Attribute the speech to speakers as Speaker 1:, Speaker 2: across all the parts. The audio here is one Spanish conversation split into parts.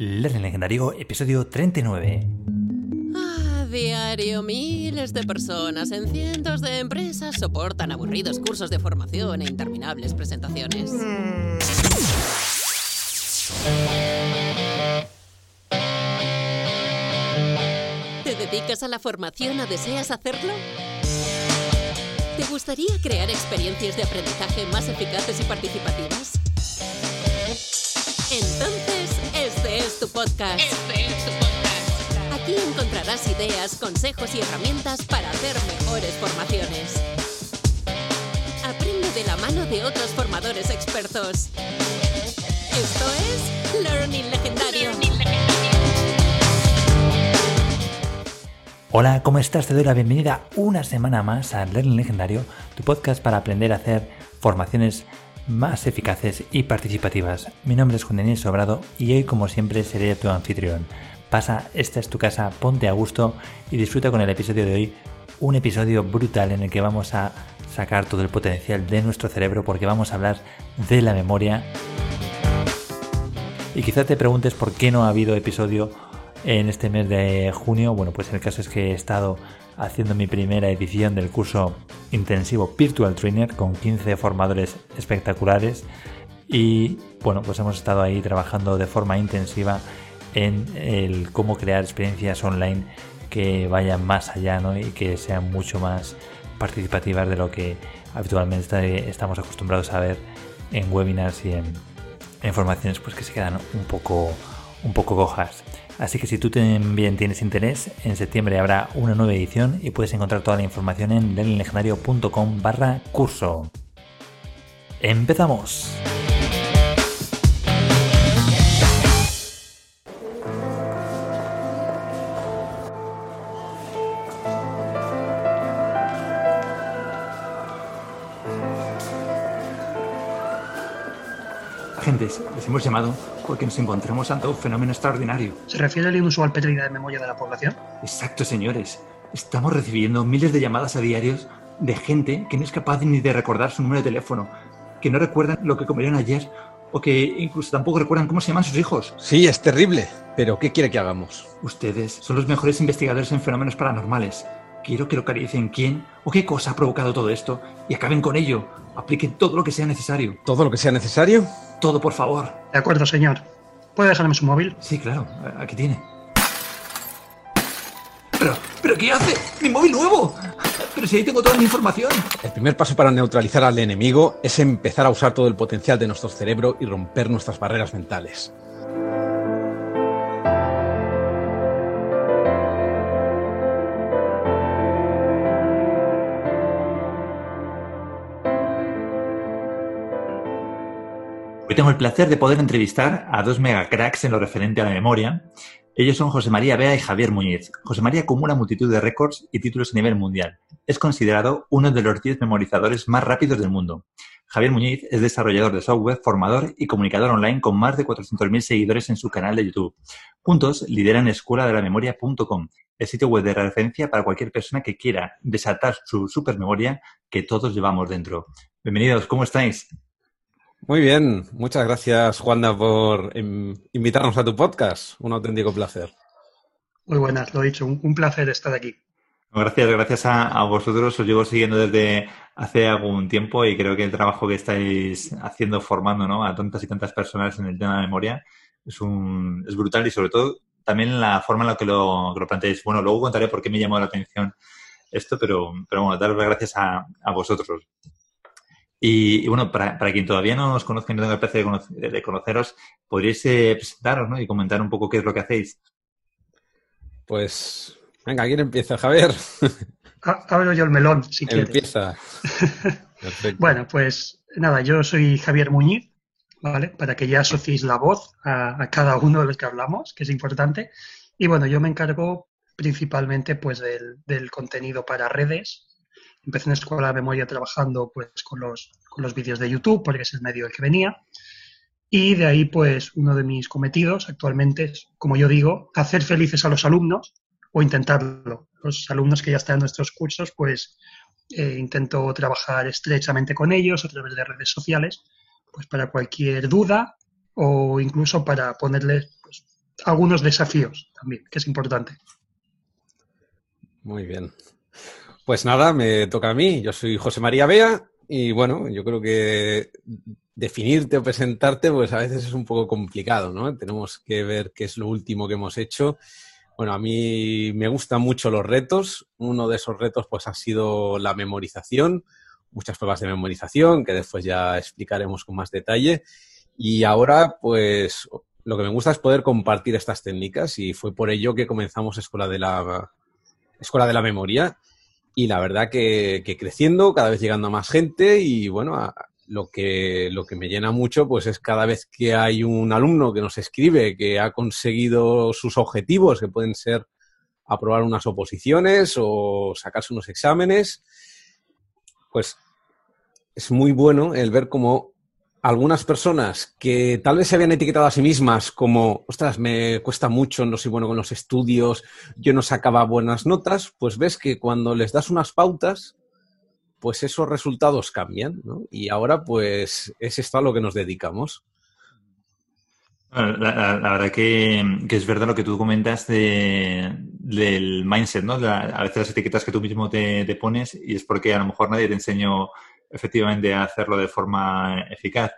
Speaker 1: Learning Legendario, episodio 39.
Speaker 2: A diario, miles de personas en cientos de empresas soportan aburridos cursos de formación e interminables presentaciones. ¿Te dedicas a la formación o deseas hacerlo? ¿Te gustaría crear experiencias de aprendizaje más eficaces y participativas? Entonces, es tu podcast. Este es tu podcast. Aquí encontrarás ideas, consejos y herramientas para hacer mejores formaciones. Aprende de la mano de otros formadores expertos. Esto es Learning Legendario.
Speaker 1: Hola, ¿cómo estás? Te doy la bienvenida una semana más a Learning Legendario, tu podcast para aprender a hacer formaciones más eficaces y participativas. Mi nombre es Juan Daniel Sobrado y hoy como siempre seré tu anfitrión. Pasa, esta es tu casa, ponte a gusto y disfruta con el episodio de hoy. Un episodio brutal en el que vamos a sacar todo el potencial de nuestro cerebro porque vamos a hablar de la memoria. Y quizá te preguntes por qué no ha habido episodio en este mes de junio. Bueno, pues el caso es que he estado haciendo mi primera edición del curso intensivo Virtual Trainer con 15 formadores espectaculares y bueno, pues hemos estado ahí trabajando de forma intensiva en el cómo crear experiencias online que vayan más allá ¿no? y que sean mucho más participativas de lo que habitualmente estamos acostumbrados a ver en webinars y en, formaciones pues que se quedan un poco un poco cojas. Así que si tú también tienes interés, en septiembre habrá una nueva edición y puedes encontrar toda la información en learninglegendario.com barra curso. ¡Empezamos!
Speaker 3: Les hemos llamado porque nos encontramos ante un fenómeno extraordinario.
Speaker 4: ¿Se refiere al inusual pérdida de memoria de la población?
Speaker 3: Exacto, señores. Estamos recibiendo miles de llamadas a diarios de gente que no es capaz ni de recordar su número de teléfono, que no recuerdan lo que comieron ayer o que incluso tampoco recuerdan cómo se llaman sus hijos.
Speaker 5: Sí, es terrible. Pero ¿qué quiere que hagamos?
Speaker 3: Ustedes son los mejores investigadores en fenómenos paranormales. Quiero que localicen quién o qué cosa ha provocado todo esto y acaben con ello. Apliquen todo lo que sea necesario.
Speaker 5: ¿Todo lo que sea necesario?
Speaker 3: Todo, por favor.
Speaker 4: De acuerdo, señor. ¿Puede dejarme su móvil?
Speaker 3: Sí, claro. Aquí tiene. ¿Pero, ¿pero qué hace? ¡Mi móvil nuevo! Pero si ahí tengo toda mi información.
Speaker 5: El primer paso para neutralizar al enemigo es empezar a usar todo el potencial de nuestro cerebro y romper nuestras barreras mentales.
Speaker 1: Tengo el placer de poder entrevistar a dos megacracks en lo referente a la memoria. Ellos son José María Bea y Javier Muñiz. José María acumula multitud de récords y títulos a nivel mundial. Es considerado uno de los 10 memorizadores más rápidos del mundo. Javier Muñiz es desarrollador de software, formador y comunicador online con más de 400.000 seguidores en su canal de YouTube. Juntos lideran escuela de la memoria.com, el sitio web de referencia para cualquier persona que quiera desatar su supermemoria que todos llevamos dentro. Bienvenidos, ¿cómo estáis?
Speaker 5: Muy bien, muchas gracias Juanda por invitarnos a tu podcast. Un auténtico placer.
Speaker 4: Muy buenas, lo he dicho, un, placer estar aquí.
Speaker 1: Gracias, gracias a, vosotros. Os llevo siguiendo desde hace algún tiempo y creo que el trabajo que estáis haciendo formando ¿no? a tantas y tantas personas en el tema de memoria es, un, es brutal y sobre todo también la forma en la que lo, que lo planteáis. Bueno, luego contaré por qué me llamó la atención esto, pero, pero bueno, daros las gracias a, a vosotros. Y, bueno, para, para, quien todavía no os conozca y no tenga el placer de, conoceros, podríais eh, presentaros ¿no? y comentar un poco qué es lo que hacéis.
Speaker 5: Pues, venga, ¿quién empieza? Javier.
Speaker 4: Abro yo el melón, si quieres.
Speaker 5: Empieza.
Speaker 4: bueno, pues nada, yo soy Javier Muñiz, ¿vale? Para que ya asociéis la voz a, a, cada uno de los que hablamos, que es importante. Y bueno, yo me encargo principalmente pues del, del contenido para redes, Empecé en la escuela de memoria trabajando pues con los, con los vídeos de YouTube, porque es el medio del que venía. Y de ahí, pues, uno de mis cometidos actualmente es, como yo digo, hacer felices a los alumnos o intentarlo. Los alumnos que ya están en nuestros cursos, pues, eh, intento trabajar estrechamente con ellos a través de redes sociales, pues, para cualquier duda o incluso para ponerles pues, algunos desafíos también, que es importante.
Speaker 5: Muy bien. Pues nada, me toca a mí. Yo soy José María Bea y bueno, yo creo que definirte o presentarte pues a veces es un poco complicado, ¿no? Tenemos que ver qué es lo último que hemos hecho. Bueno, a mí me gustan mucho los retos. Uno de esos retos pues ha sido la memorización, muchas pruebas de memorización que después ya explicaremos con más detalle. Y ahora pues lo que me gusta es poder compartir estas técnicas y fue por ello que comenzamos Escuela de la, Escuela de la Memoria y la verdad que, creciendo, cada vez llegando a más gente y bueno, lo, que, lo que me llena mucho pues es cada vez que hay un alumno que nos escribe que ha conseguido sus objetivos, que pueden ser aprobar unas oposiciones o sacarse unos exámenes, pues es muy bueno el ver cómo algunas personas que tal vez se habían etiquetado a sí mismas como, ostras, me cuesta mucho, no soy bueno con los estudios, yo no sacaba buenas notas, pues ves que cuando les das unas pautas, pues esos resultados cambian, ¿no? Y ahora, pues, es esto a lo que nos dedicamos.
Speaker 1: la, verdad que, es verdad lo que tú comentas del mindset, ¿no? a veces las etiquetas que tú mismo te, te pones y es porque a lo mejor nadie te enseñó efectivamente hacerlo de forma eficaz.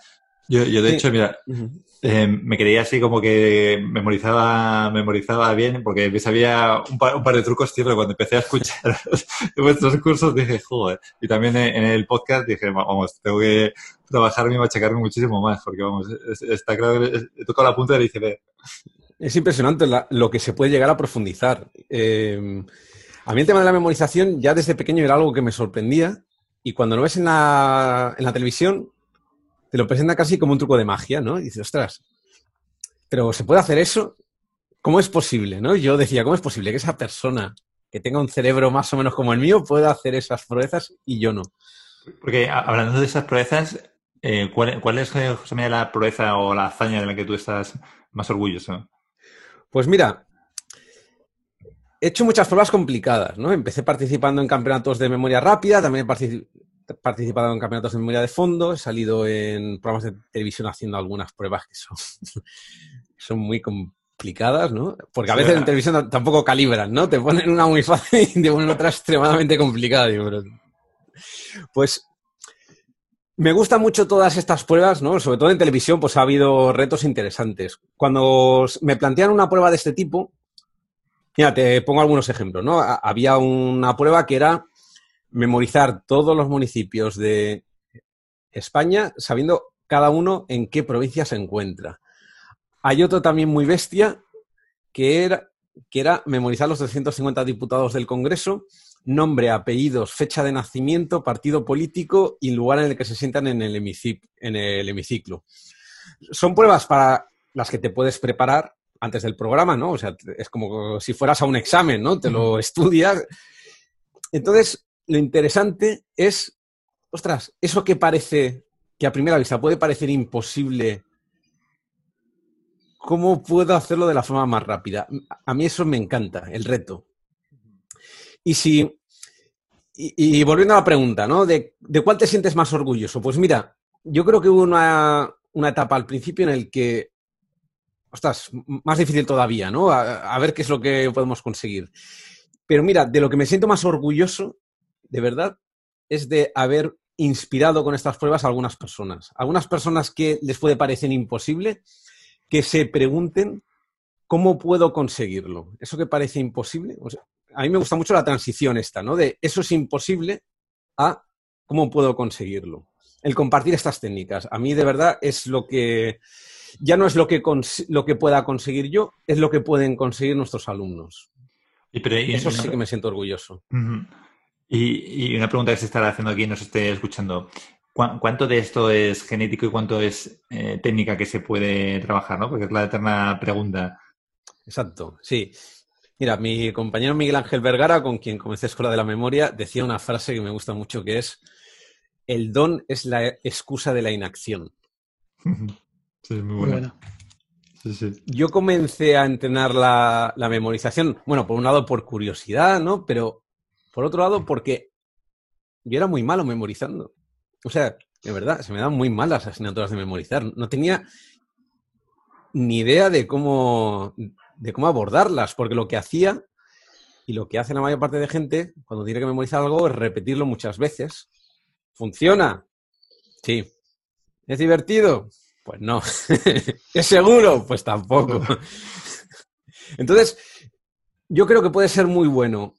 Speaker 1: Yo, yo de hecho, mira, eh, me creía así como que memorizaba, memorizaba bien, porque me sabía un par, un par de trucos, tío, pero cuando empecé a escuchar vuestros cursos dije, joder. Y también en el podcast dije, vamos, tengo que trabajarme y machacarme muchísimo más, porque vamos, está claro que he tocado la punta del iceberg.
Speaker 5: Es impresionante lo que se puede llegar a profundizar. Eh, a mí el tema de la memorización ya desde pequeño era algo que me sorprendía y cuando lo ves en la, en la televisión, te lo presenta casi como un truco de magia, ¿no? Y dices, ostras, pero ¿se puede hacer eso? ¿Cómo es posible, no? Yo decía, ¿cómo es posible que esa persona que tenga un cerebro más o menos como el mío pueda hacer esas proezas y yo no?
Speaker 1: Porque hablando de esas proezas, eh, ¿cuál, ¿cuál, es, José la proeza o la hazaña de la que tú estás más orgulloso?
Speaker 5: Pues mira, he hecho muchas pruebas complicadas, ¿no? Empecé participando en campeonatos de memoria rápida, también he participado en campeonatos de memoria de fondo, he salido en programas de televisión haciendo algunas pruebas que son, son muy complicadas, ¿no? Porque a veces en televisión tampoco calibran, ¿no? Te ponen una muy fácil y te ponen otra extremadamente complicada. Pues me gustan mucho todas estas pruebas, ¿no? Sobre todo en televisión, pues ha habido retos interesantes. Cuando me plantean una prueba de este tipo, Mira, te pongo algunos ejemplos, ¿no? Había una prueba que era memorizar todos los municipios de España sabiendo cada uno en qué provincia se encuentra. Hay otro también muy bestia que era, que era memorizar los 350 diputados del Congreso, nombre, apellidos, fecha de nacimiento, partido político y lugar en el que se sientan en el, en el hemiciclo. Son pruebas para las que te puedes preparar antes del programa, ¿no? O sea, es como si fueras a un examen, ¿no? Te lo estudias. Entonces, lo interesante es, ostras, eso que parece, que a primera vista puede parecer imposible, ¿cómo puedo hacerlo de la forma más rápida? A mí eso me encanta, el reto. Y si, y, volviendo a la pregunta, ¿no? De, cuál te sientes más orgulloso? Pues mira, yo creo que hubo una, una etapa al principio en el que ostras, más difícil todavía, ¿no? A, ver qué es lo que podemos conseguir. Pero mira, de lo que me siento más orgulloso, de verdad, es de haber inspirado con estas pruebas a algunas personas. Algunas personas que les puede parecer imposible, que se pregunten cómo puedo conseguirlo. Eso que parece imposible. a mí me gusta mucho la transición esta, ¿no? De eso es imposible a cómo puedo conseguirlo. El compartir estas técnicas. A mí de verdad es lo que ya no es lo que, lo que pueda conseguir yo, es lo que pueden conseguir nuestros alumnos. Y, Eso sí que me siento orgulloso.
Speaker 1: y, una pregunta que se estará haciendo aquí, nos esté escuchando. ¿Cuánto de esto es genético y cuánto es eh, técnica que se puede trabajar? ¿no? Porque es la eterna pregunta.
Speaker 5: Exacto, sí. Mira, mi compañero Miguel Ángel Vergara, con quien comencé Escuela de la Memoria, decía una frase que me gusta mucho que es, el don es la excusa de la inacción.
Speaker 1: Sí, muy buena.
Speaker 5: Yo comencé a entrenar la, memorización, bueno, por un lado por curiosidad, ¿no? Pero por otro lado porque yo era muy malo memorizando. O sea, de verdad, se me dan muy mal las asignaturas de memorizar. No tenía ni idea de cómo, de cómo abordarlas, porque lo que hacía y lo que hace la mayor parte de gente cuando tiene que memorizar algo es repetirlo muchas veces. ¿Funciona? Sí. ¿Es divertido? Pues no. ¿Es seguro? Pues tampoco. Entonces, yo creo que puede ser muy bueno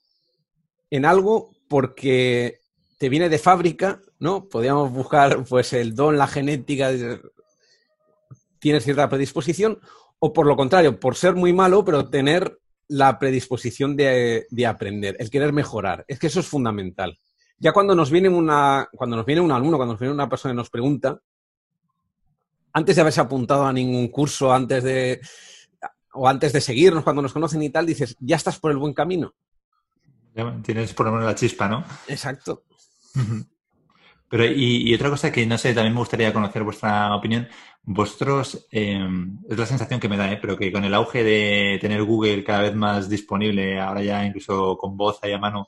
Speaker 5: en algo porque te viene de fábrica, ¿no? Podríamos buscar pues el don, la genética, tienes cierta predisposición, o por lo contrario, por ser muy malo, pero tener la predisposición de, aprender, el querer mejorar. Es que eso es fundamental. Ya cuando nos viene una, cuando nos viene un alumno, cuando nos viene una persona y nos pregunta, antes de haberse apuntado a ningún curso, antes de o antes de seguirnos, cuando nos conocen y tal, dices, ya estás por el buen camino.
Speaker 1: tienes por lo menos la chispa, ¿no?
Speaker 5: Exacto.
Speaker 1: Pero, y, otra cosa que no sé, también me gustaría conocer vuestra opinión. Vosotros, em, es la sensación que me da, ¿eh? pero que con el auge de tener Google cada vez más disponible, ahora ya incluso con voz ahí a mano,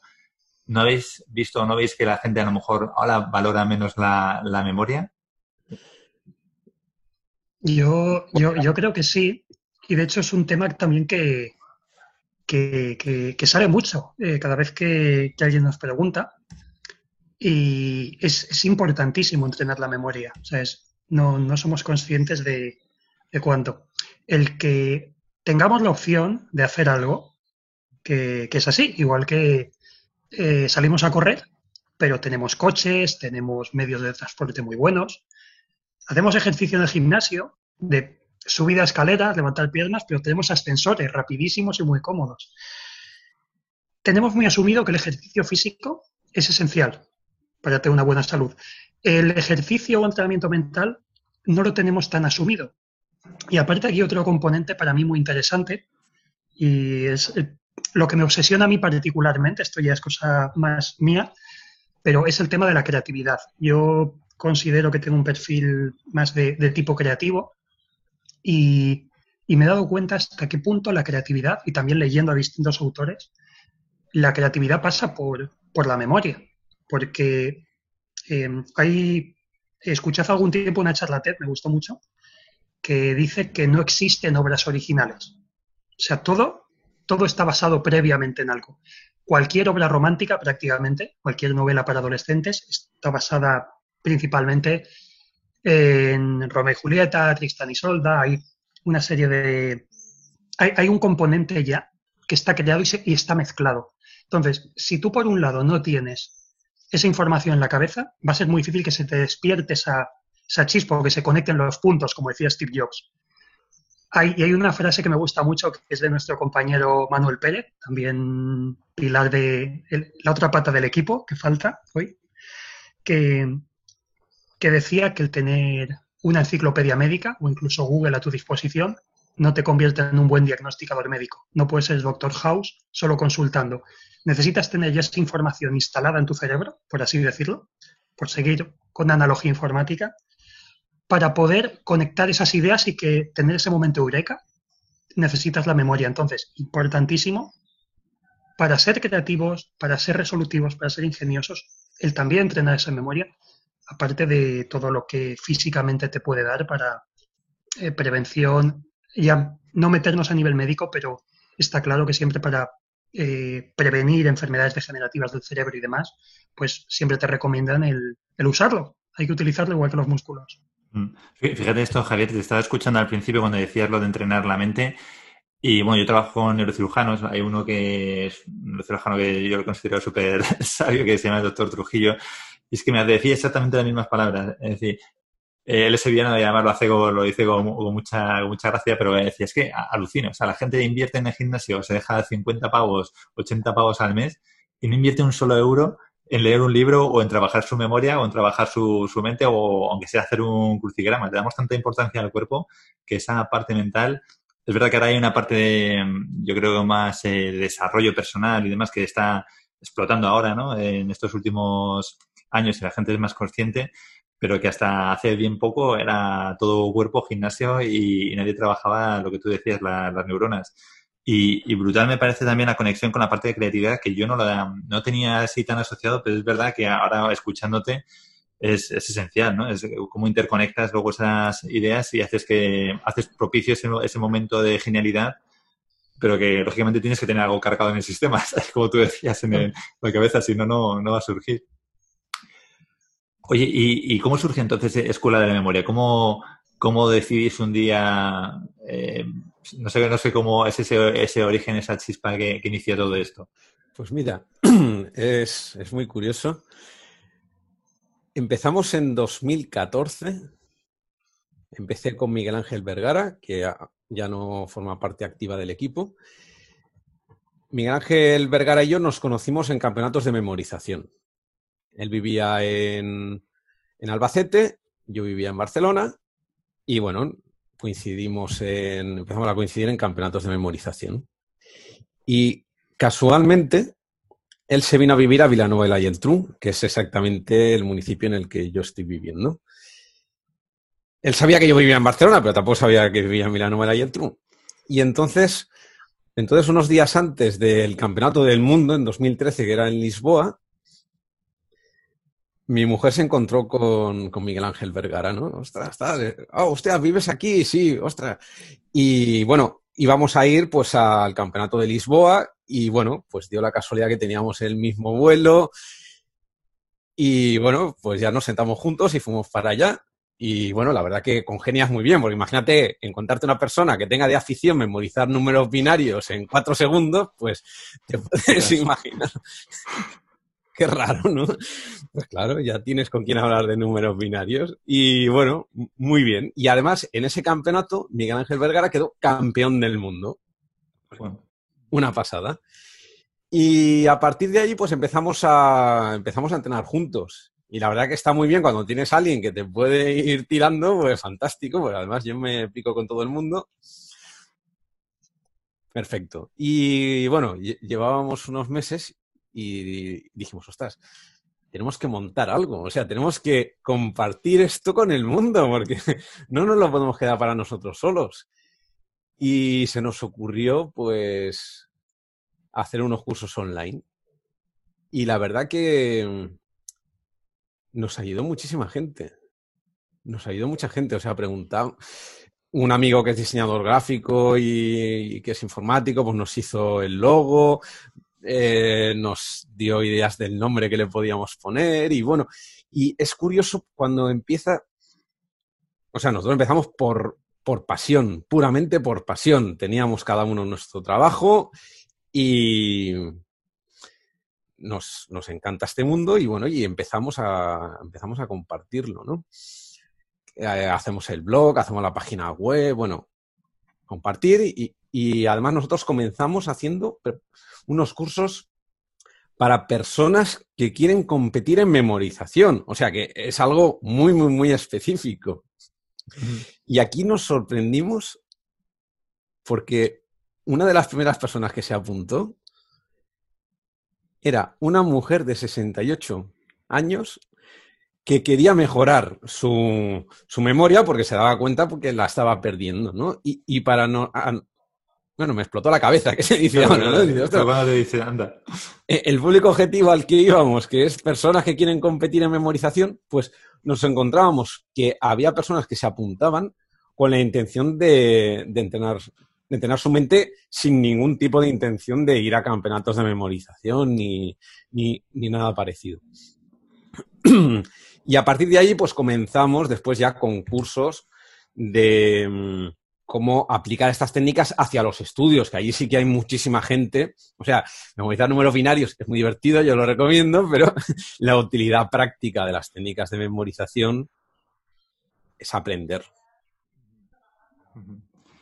Speaker 1: ¿no habéis visto o no veis que la gente a lo mejor ahora valora menos la, memoria?
Speaker 4: Yo, yo, yo creo que sí. Y de hecho es un tema también que, que, sale mucho eh, cada vez que, alguien nos pregunta. Y es, es importantísimo entrenar la memoria. O sea, es, no, no somos conscientes de, de cuánto. El que tengamos la opción de hacer algo que, es así, igual que eh, salimos a correr, pero tenemos coches, tenemos medios de transporte muy buenos, hacemos ejercicio en el gimnasio de subida a escaleras, levantar piernas, pero tenemos ascensores rapidísimos y muy cómodos. Tenemos muy asumido que el ejercicio físico es esencial para tener una buena salud. El ejercicio o entrenamiento mental no lo tenemos tan asumido. Y aparte aquí otro componente para mí muy interesante y es lo que me obsesiona a mí particularmente, esto ya es cosa más mía, pero es el tema de la creatividad. Yo considero que tengo un perfil más de, tipo creativo y, me he dado cuenta hasta qué punto la creatividad, y también leyendo a distintos autores, la creatividad pasa por, por la memoria, porque eh, hay, escuché hace algún tiempo una charla TED, me gustó mucho, que dice que no existen obras originales. O sea, todo, todo está basado previamente en algo. Cualquier obra romántica, prácticamente, cualquier novela para adolescentes, está basada principalmente en Romeo y Julieta, Tristan y Solda. Hay una serie de. Hay, un componente ya que está creado y, está mezclado. Entonces, si tú por un lado no tienes esa información en la cabeza, va a ser muy difícil que se te despierte esa, chispa o que se conecten los puntos, como decía Steve Jobs. Hay, y hay una frase que me gusta mucho, que es de nuestro compañero Manuel Pérez, también pilar de la otra pata del equipo que falta hoy, que, que decía que el tener una enciclopedia médica o incluso Google a tu disposición no te convierte en un buen diagnosticador médico. No puedes ser Doctor House solo consultando necesitas tener ya esa información instalada en tu cerebro, por así decirlo, por seguir con analogía informática, para poder conectar esas ideas y que tener ese momento eureka, necesitas la memoria. Entonces, importantísimo, para ser creativos, para ser resolutivos, para ser ingeniosos, el también entrenar esa memoria, aparte de todo lo que físicamente te puede dar para eh, prevención, ya no meternos a nivel médico, pero está claro que siempre para eh, prevenir enfermedades degenerativas del cerebro y demás, pues siempre te recomiendan el, usarlo. Hay que utilizarlo igual que los músculos.
Speaker 1: Mm. Fíjate esto, Javier, te estaba escuchando al principio cuando decías lo de entrenar la mente. Y bueno, yo trabajo con neurocirujanos. Hay uno que es un neurocirujano que yo lo considero súper sabio, que se llama el doctor Trujillo. Y es que me decía exactamente las mismas palabras. Es decir, él es sevillano y además lo hace lo dice con, mucha, mucha gracia, pero decía, es que alucino, o sea, la gente invierte en el gimnasio, se deja 50 pavos, 80 pavos al mes y no invierte un solo euro en leer un libro o en trabajar su memoria o en trabajar su, su mente o aunque sea hacer un crucigrama. Le damos tanta importancia al cuerpo que esa parte mental, es verdad que ahora hay una parte de, yo creo, más eh, de desarrollo personal y demás que está explotando ahora, ¿no? En estos últimos años y la gente es más consciente, pero que hasta hace bien poco era todo cuerpo, gimnasio y, nadie trabajaba lo que tú decías, las neuronas. Y, brutal me parece también la conexión con la parte de creatividad que yo no la no tenía así tan asociado, pero es verdad que ahora escuchándote es, esencial, ¿no? Es cómo interconectas luego esas ideas y haces que haces propicio ese, ese momento de genialidad pero que lógicamente tienes que tener algo cargado en el sistema, como tú decías en la cabeza, si no, no va a surgir. Oye, ¿y, cómo surge entonces Escuela de la Memoria? ¿Cómo, cómo decidís un día, eh, no, sé, no sé cómo es ese, ese origen, esa chispa que, que inicia todo esto?
Speaker 5: Pues mira, es, es muy curioso. Empezamos en 2014. Empecé con Miguel Ángel Vergara, que ya no forma parte activa del equipo. Miguel Ángel Vergara y yo nos conocimos en campeonatos de memorización. Él vivía en, Albacete, yo vivía en Barcelona y bueno, coincidimos en, empezamos a coincidir en campeonatos de memorización. Y casualmente, él se vino a vivir a Villanueva y la Geltrú, que es exactamente el municipio en el que yo estoy viviendo. Él sabía que yo vivía en Barcelona, pero tampoco sabía que vivía en Villanueva y la Geltrú. Y entonces, entonces, unos días antes del Campeonato del Mundo, en 2013, que era en Lisboa, mi mujer se encontró con, Miguel Ángel Vergara, ¿no? Ostras, está, oh, hostia, ¿vives aquí? Sí, ostras. Y bueno, íbamos a ir pues al campeonato de Lisboa y bueno, pues dio la casualidad que teníamos el mismo vuelo y bueno, pues ya nos sentamos juntos y fuimos para allá. Y bueno, la verdad que congenias muy bien, porque imagínate encontrarte una persona que tenga de afición memorizar números binarios en cuatro segundos, pues te puedes imaginar Qué raro, ¿no? Pues claro, ya tienes con quién hablar de números binarios. Y bueno, muy bien. Y además, en ese campeonato, Miguel Ángel Vergara quedó campeón del mundo. Una pasada. Y a partir de ahí, pues empezamos a, empezamos a entrenar juntos. Y la verdad que está muy bien cuando tienes a alguien que te puede ir tirando, pues fantástico, pues además yo me pico con todo el mundo. Perfecto. Y bueno, llevábamos unos meses y dijimos, ostras, tenemos que montar algo, o sea, tenemos que compartir esto con el mundo, porque no nos lo podemos quedar para nosotros solos. Y se nos ocurrió, pues, hacer unos cursos online. Y la verdad que nos ayudó muchísima gente. Nos ayudó mucha gente, o sea, preguntado. Un amigo que es diseñador gráfico y, que es informático, pues nos hizo el logo, eh, nos dio ideas del nombre que le podíamos poner y bueno, y es curioso cuando empieza, o sea, nosotros empezamos por, por pasión, puramente por pasión. Teníamos cada uno nuestro trabajo y nos, nos encanta este mundo y bueno, y empezamos a, empezamos a compartirlo, ¿no? Eh, hacemos el blog, hacemos la página web, bueno, compartir y, y además nosotros comenzamos haciendo unos cursos para personas que quieren competir en memorización. O sea que es algo muy, muy, muy específico. Y aquí nos sorprendimos porque una de las primeras personas que se apuntó era una mujer de 68 años que quería mejorar su, memoria porque se daba cuenta porque la estaba perdiendo, ¿no? Y, y para no, bueno, me explotó la cabeza, ¿qué se dice ahora? ¿no?
Speaker 1: dice, anda.
Speaker 5: Eh, el público objetivo al que íbamos, que es personas que quieren competir en memorización, pues nos encontrábamos que había personas que se apuntaban con la intención de, entrenar, de entrenar su mente sin ningún tipo de intención de ir a campeonatos de memorización ni, ni, ni nada parecido. y a partir de ahí, pues comenzamos después ya con cursos de mm, cómo aplicar estas técnicas hacia los estudios, que allí sí que hay muchísima gente. O sea, memorizar números binarios es muy divertido, yo lo recomiendo, pero la utilidad práctica de las técnicas de memorización es aprender.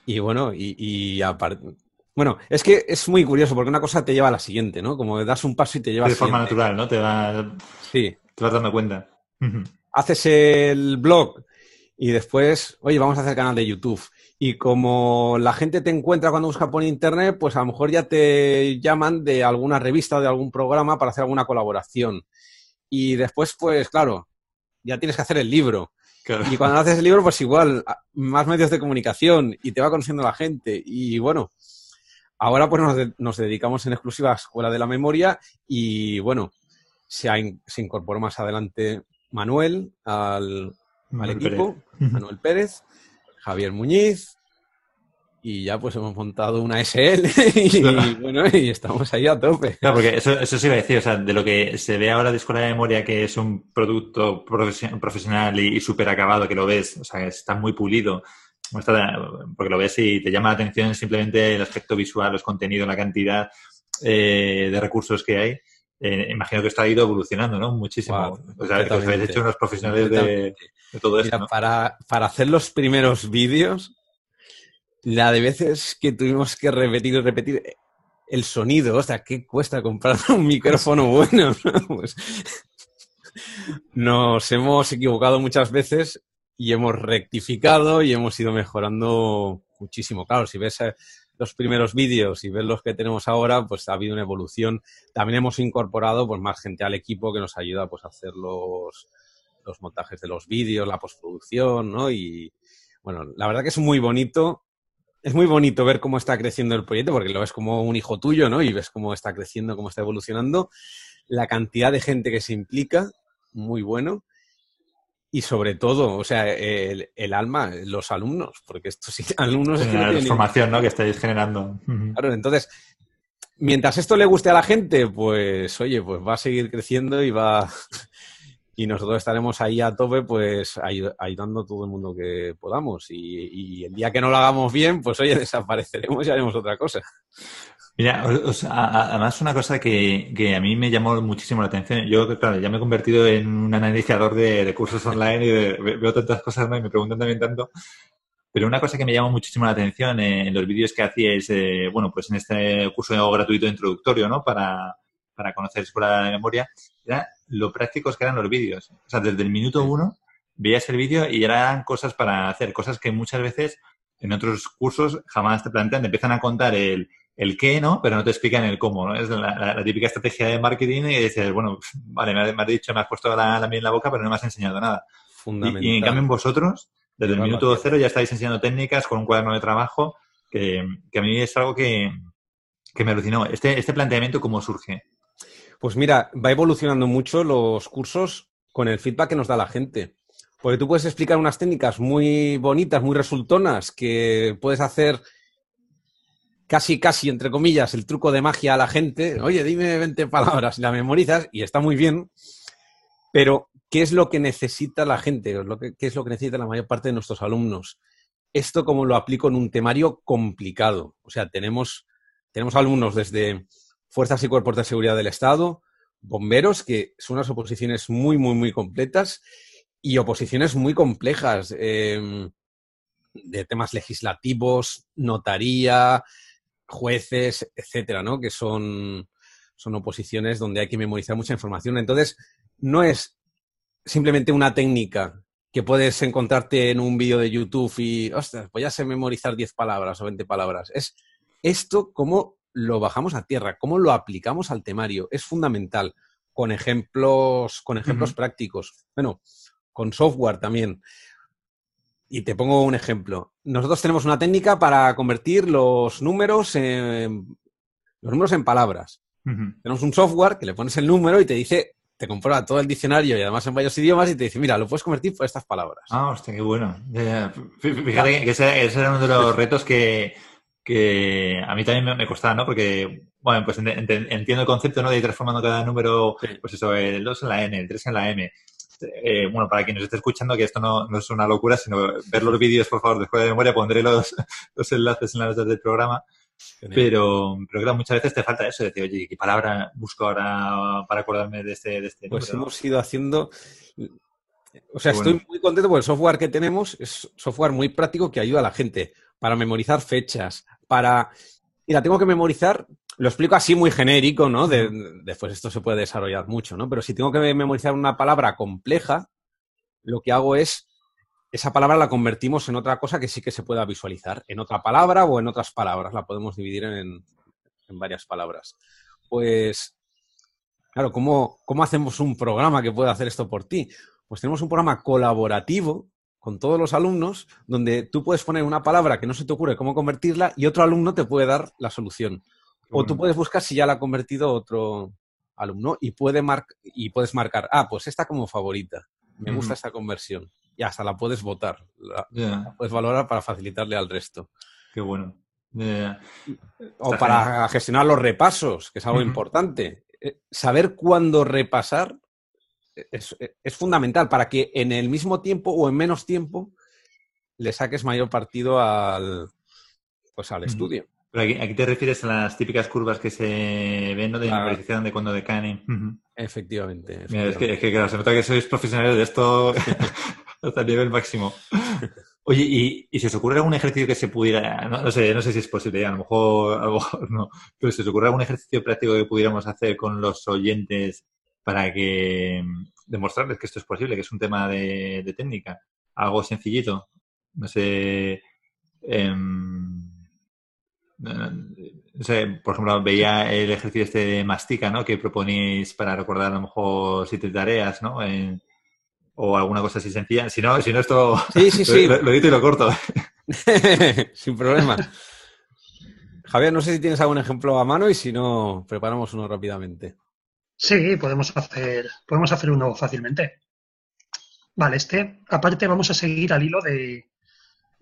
Speaker 5: Y bueno, y, aparte. Bueno, es que es muy curioso porque una cosa te lleva a la siguiente, ¿no? Como das un paso y te lleva a
Speaker 1: De forma natural, ¿no? Te, va,
Speaker 5: sí.
Speaker 1: te vas dando cuenta.
Speaker 5: Haces el blog y después, oye, vamos a hacer canal de YouTube y como la gente te encuentra cuando busca por internet, pues a lo mejor ya te llaman de alguna revista o de algún programa para hacer alguna colaboración. Y después, pues claro, ya tienes que hacer el libro. Y cuando haces el libro, pues igual, más medios de comunicación y te va conociendo la gente. Y bueno, ahora pues nos, dedicamos en exclusiva a Escuela de la Memoria y bueno, se, se incorporó más adelante Manuel al, equipo, Manuel Pérez Javier Muñiz y ya pues hemos montado una SL y, bueno, y estamos ahí a tope.
Speaker 1: Claro, porque eso, eso sí iba a decir, o sea, de lo que se ve ahora de Escuela de Memoria, que es un producto profesional y, súper acabado, que lo ves, o sea, está muy pulido, porque lo ves y te llama la atención simplemente el aspecto visual, los contenidos, la cantidad eh, de recursos que hay. Eh, imagino que esto ha ido evolucionando, ¿no? Muchísimo. o sea, os habéis hecho unos profesionales de, todo esto.
Speaker 5: para, para hacer los primeros vídeos, la de veces que tuvimos que repetir y repetir eh, el sonido, o sea, ¿qué cuesta comprar un micrófono bueno? Pues, nos hemos equivocado muchas veces y hemos rectificado y hemos ido mejorando muchísimo. Claro, si ves eh, los primeros vídeos y ves los que tenemos ahora, pues ha habido una evolución. También hemos incorporado pues más gente al equipo que nos ayuda pues a hacer los, los montajes de los vídeos, la postproducción, ¿no? Y bueno, la verdad que es muy bonito es muy bonito ver cómo está creciendo el proyecto, porque lo ves como un hijo tuyo, ¿no? Y ves cómo está creciendo, cómo está evolucionando. La cantidad de gente que se implica, muy bueno. Y sobre todo, o sea, el, alma, los alumnos, porque estos alumnos...
Speaker 1: es la formación, ¿no? Que estáis generando.
Speaker 5: Claro, entonces, mientras esto le guste a la gente, pues, oye, pues va a seguir creciendo y va, y nosotros estaremos ahí a tope, pues ayudando a todo el mundo que podamos. Y, el día que no lo hagamos bien, pues oye, desapareceremos y haremos otra cosa.
Speaker 1: Mira, además una cosa que, a mí me llamó muchísimo la atención. Yo, claro, ya me he convertido en un analizador de, cursos online y veo tantas cosas ¿no? y me preguntan también tanto. Pero una cosa que me llamó muchísimo la atención en los vídeos que hacíais, eh, bueno, pues en este curso gratuito introductorio, ¿no? Para, para conocer escuela de memoria, era lo prácticos que eran los vídeos. O sea, desde el minuto uno veías el vídeo y eran cosas para hacer, cosas que muchas veces en otros cursos jamás te plantean, te empiezan a contar el, el qué, ¿no? Pero no te explican el cómo, ¿no? Es la, típica estrategia de marketing y dices, bueno, vale, me has, dicho, me has puesto la, la en la boca, pero no me has enseñado nada. Fundamental. Y, en cambio vosotros, desde el minuto cero ya estáis enseñando técnicas con un cuaderno de trabajo que, que a mí es algo que, que me alucinó. Este, este planteamiento, ¿cómo surge?
Speaker 5: Pues mira, va evolucionando mucho los cursos con el feedback que nos da la gente. Porque tú puedes explicar unas técnicas muy bonitas, muy resultonas, que puedes hacer casi, casi, entre comillas, el truco de magia a la gente. Oye, dime 20 palabras y la memorizas y está muy bien. Pero, ¿qué es lo que necesita la gente? ¿Qué es lo que necesita la mayor parte de nuestros alumnos? Esto como lo aplico en un temario complicado. O sea, tenemos, tenemos alumnos desde fuerzas y cuerpos de seguridad del Estado, bomberos, que son unas oposiciones muy, muy, muy completas y oposiciones muy complejas em, de temas legislativos, notaría, jueces, etcétera, ¿no? Que son, son oposiciones donde hay que memorizar mucha información. Entonces, no es simplemente una técnica que puedes encontrarte en un vídeo de YouTube y, ostras, pues ya sé memorizar 10 palabras o 20 palabras. Es esto como lo bajamos a tierra, cómo lo aplicamos al temario. Es fundamental, con ejemplos, con ejemplos prácticos. Bueno, con software también. Y te pongo un ejemplo. Nosotros tenemos una técnica para convertir los números en, los números en palabras. Tenemos un software que le pones el número y te dice, te comprueba todo el diccionario y además en varios idiomas y te dice, mira, lo puedes convertir por estas palabras.
Speaker 1: Ah, hostia, qué bueno. Fíjate que ese, ese era uno de los retos que, que a mí también me, costaba, ¿no? Porque, bueno, pues entiendo el concepto, ¿no? De ir transformando cada número, pues eso, el 2 en la N, el 3 en la M. Eh, bueno, para quien nos esté escuchando, que esto no, no, es una locura, sino ver los vídeos, por favor, después de memoria, pondré los, los enlaces en las notas del programa. Pero, pero claro, muchas veces te falta eso, de decir, oye, ¿qué palabra busco ahora para acordarme de este, de este
Speaker 5: Pues hemos ido haciendo... O sea, estoy muy contento porque el software que tenemos es software muy práctico que ayuda a la gente para memorizar fechas, para... Mira, tengo que memorizar, lo explico así muy genérico, ¿no? después esto se puede desarrollar mucho, ¿no? Pero si tengo que memorizar una palabra compleja, lo que hago es, esa palabra la convertimos en otra cosa que sí que se pueda visualizar, en otra palabra o en otras palabras, la podemos dividir en, varias palabras. Pues, claro, ¿cómo, ¿cómo hacemos un programa que pueda hacer esto por ti? Pues tenemos un programa colaborativo con todos los alumnos, donde tú puedes poner una palabra que no se te ocurre cómo convertirla y otro alumno te puede dar la solución. O tú puedes buscar si ya la ha convertido otro alumno y, puede y puedes marcar, ah, pues esta como favorita. Me gusta esta conversión. Y hasta la puedes votar. La, puedes valorar para facilitarle al resto.
Speaker 1: Qué bueno.
Speaker 5: o para gestionar los repasos, que es algo importante. Eh, saber cuándo repasar es, fundamental para que en el mismo tiempo o en menos tiempo le saques mayor partido al, pues, al estudio.
Speaker 1: Pero aquí, te refieres a las típicas curvas que se ven ¿no? de memorización de cuando decaen.
Speaker 5: Efectivamente.
Speaker 1: es, que, claro, se nota que sois profesionales de esto hasta el nivel máximo. Oye, ¿y, si os ocurre algún ejercicio que se pudiera, no, sé, no sé si es posible, a lo mejor, a lo mejor no, pero si os ocurre algún ejercicio práctico que pudiéramos hacer con los oyentes para que demostrarles que esto es posible, que es un tema de, técnica, algo sencillito, no sé, no sé, por ejemplo, veía el ejercicio este de mastica, ¿no? Que proponéis para recordar a lo mejor siete tareas, ¿no? o alguna cosa así sencilla. Si no, si no esto
Speaker 5: sí, sí, sí.
Speaker 1: Lo, lo, y lo corto.
Speaker 5: Sin problema. Javier, no sé si tienes algún ejemplo a mano y si no, preparamos uno rápidamente.
Speaker 4: Sí, podemos hacer, podemos hacer uno fácilmente. Vale, este, aparte vamos a seguir al hilo de,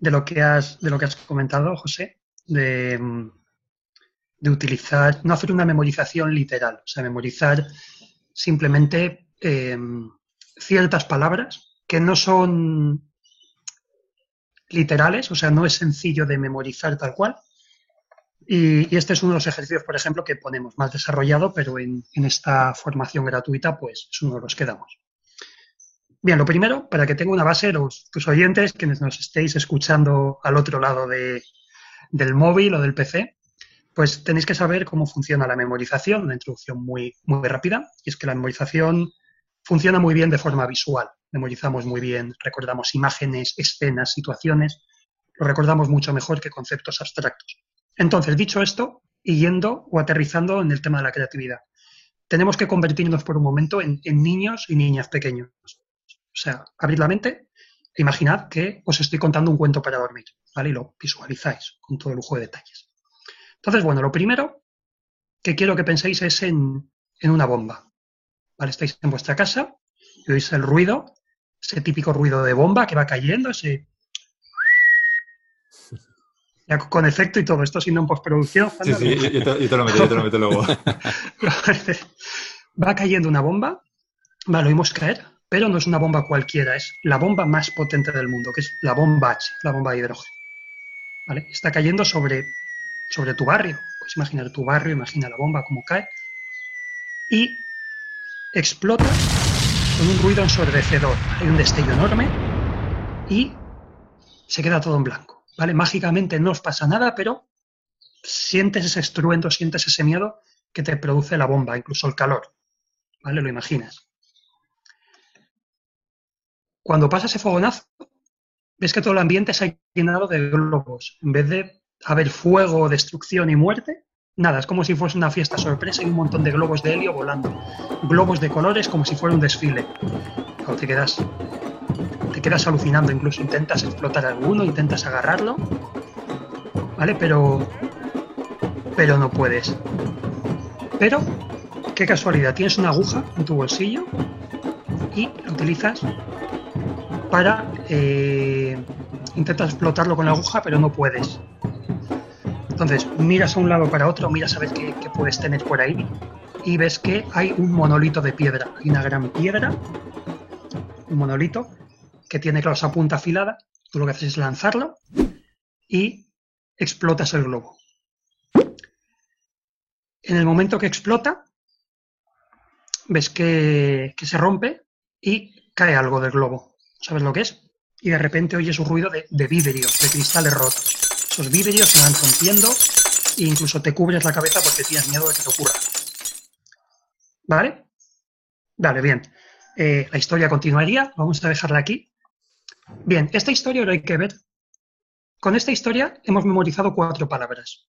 Speaker 4: de lo que has, de lo que has comentado, José, de, utilizar, no hacer una memorización literal, o sea, memorizar simplemente em, ciertas palabras que no son literales, o sea, no es sencillo de memorizar tal cual. Y, este es uno de los ejercicios, por ejemplo, que ponemos más desarrollado, pero en, esta formación gratuita, pues es uno de los que damos. Bien, lo primero, para que tenga una base, los, tus oyentes, quienes nos estéis escuchando al otro lado de, del móvil o del PC, pues tenéis que saber cómo funciona la memorización, una introducción muy, muy rápida, y es que la memorización funciona muy bien de forma visual, memorizamos muy bien, recordamos imágenes, escenas, situaciones, lo recordamos mucho mejor que conceptos abstractos. Entonces, dicho esto, y yendo o aterrizando en el tema de la creatividad, tenemos que convertirnos por un momento en, en niños y niñas pequeños. O sea, abrir la mente e imaginad que os estoy contando un cuento para dormir. ¿vale? Y lo visualizáis con todo lujo de detalles. Entonces, bueno, lo primero que quiero que penséis es en, una bomba. ¿Vale? Estáis en vuestra casa y oís el ruido, ese típico ruido de bomba que va cayendo, ese... Ya con efecto y todo esto, sino en postproducción.
Speaker 1: Sí, sí, yo te, lo meto, yo te lo meto luego.
Speaker 4: va cayendo una bomba, vale, lo oímos caer, pero no es una bomba cualquiera, es la bomba más potente del mundo, que es la bomba H, la bomba de hidrógeno. Está cayendo sobre, sobre tu barrio. Puedes imaginar tu barrio, imagina la bomba como cae. Y explota con un ruido ensordecedor. Hay un destello enorme y se queda todo en blanco. ¿Vale? Mágicamente no os pasa nada, pero sientes ese estruendo, sientes ese miedo que te produce la bomba, incluso el calor. ¿Vale? Lo imaginas. Cuando pasa ese fogonazo, ves que todo el ambiente se ha llenado de globos. En vez de haber fuego, destrucción y muerte, nada, es como si fuese una fiesta sorpresa y un montón de globos de helio volando. Globos de colores como si fuera un desfile. O te quedas, quedas alucinando, incluso intentas explotar alguno, intentas agarrarlo, ¿vale? Pero, pero no puedes. Pero, qué casualidad, tienes una aguja en tu bolsillo y la utilizas para eh, intentas explotarlo con la aguja, pero no puedes. Entonces, miras a un lado para otro, miras a ver qué, puedes tener por ahí y ves que hay un monolito de piedra. Hay una gran piedra, un monolito, que tiene, claro, esa punta afilada. Tú lo que haces es lanzarlo y explotas el globo. En el momento que explota, ves que se rompe y cae algo del globo. ¿sabes lo que es? Y de repente oyes un ruido de, vidrio, de cristales rotos. Esos vidrios se van rompiendo e incluso te cubres la cabeza porque tienes miedo de que te ocurra. ¿Vale? Vale, bien. Eh, la historia continuaría, vamos a dejarla aquí. Bien, esta historia ahora hay que ver. Con esta historia hemos memorizado cuatro palabras.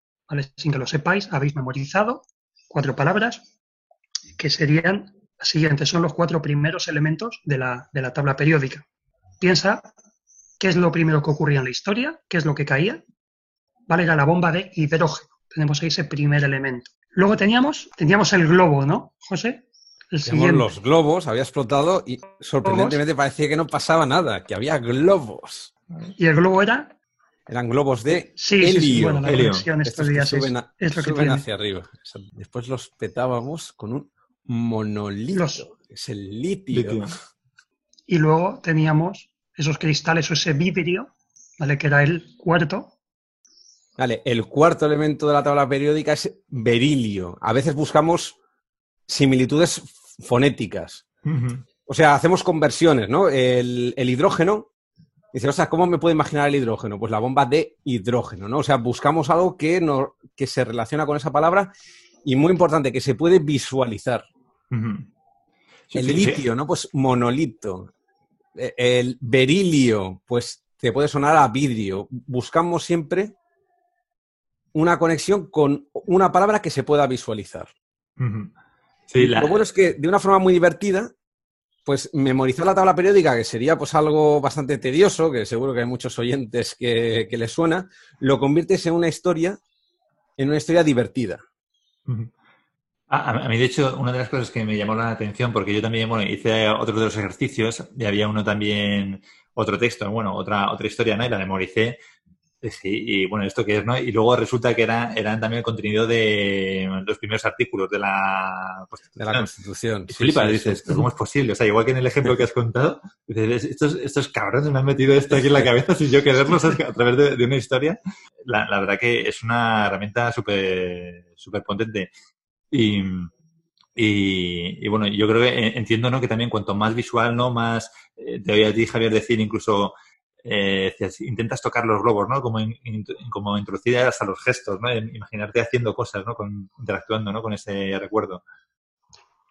Speaker 4: Sin que lo sepáis, habéis memorizado cuatro palabras que serían las siguientes. Son los cuatro primeros elementos de la tabla periódica. Piensa qué es lo primero que ocurría en la historia, qué es lo que caía. ¿Vale? Era la bomba de hidrógeno. Tenemos ahí ese primer elemento. Luego teníamos, teníamos el globo, ¿no, José?
Speaker 5: El los globos, había explotado y sorprendentemente parecía que no pasaba nada, que había globos.
Speaker 4: Y el globo era
Speaker 5: Eran globos de
Speaker 4: sí,
Speaker 5: helio.
Speaker 4: Sí, bueno, la
Speaker 1: helio.
Speaker 4: estos días
Speaker 5: suben,
Speaker 4: es, lo que
Speaker 5: suben hacia arriba. Después los petábamos con un monolito.
Speaker 4: Los-
Speaker 5: Es el litio.
Speaker 1: Litio.
Speaker 4: Y luego teníamos esos cristales o ese vidrio, ¿vale? Que era el cuarto.
Speaker 5: Vale, el cuarto elemento de la tabla periódica es berilio. A veces buscamos similitudes fonéticas. O sea, hacemos conversiones, ¿no? El, el hidrógeno. Dice, o sea, ¿cómo me puedo imaginar el hidrógeno? Pues la bomba de hidrógeno, ¿no? O sea, buscamos algo que, no, que se relaciona con esa palabra y muy importante, que se puede visualizar.
Speaker 1: Sí,
Speaker 5: el
Speaker 1: sí, sí.
Speaker 5: litio, ¿no? Pues monolito. Eh, El berilio, pues te puede sonar a vidrio. Buscamos siempre una conexión con una palabra que se pueda visualizar.
Speaker 1: Sí, la-
Speaker 5: Lo bueno es que de una forma muy divertida, pues memorizar la tabla periódica, que sería pues algo bastante tedioso, que seguro que hay muchos oyentes que, que les suena, lo conviertes en una historia, en una historia divertida.
Speaker 1: Ah, a mí, de hecho, una de las cosas que me llamó la atención, porque yo también bueno, hice otro de los ejercicios y había uno también, otro texto, bueno, otra, otra historia, ¿no? Y la memoricé. Sí, y bueno, ¿esto qué es, no? Y luego resulta que era, eran también el contenido de los primeros artículos de la
Speaker 5: De la
Speaker 1: Constitución.
Speaker 5: Constitución.
Speaker 1: Y
Speaker 5: Sí,
Speaker 1: flipas,
Speaker 5: sí,
Speaker 1: dices,
Speaker 5: sí.
Speaker 1: ¿pero ¿cómo es posible? O sea, igual que en el ejemplo que has contado, dices, estos, estos cabrones me han metido esto aquí en la cabeza sin yo quererlo, ¿sabes? a través de, de una historia. La, la verdad que es una herramienta súper súper potente. Y, y, y bueno, yo creo que eh, entiendo, ¿no? Que también cuanto más visual, ¿no? Más, eh, te oí a ti, Javier, decir incluso, eh, intentas tocar los globos, ¿no? Como, in- como introducir hasta los gestos, ¿no? Imaginarte haciendo cosas, ¿no? Con, interactuando, ¿no? Con ese recuerdo.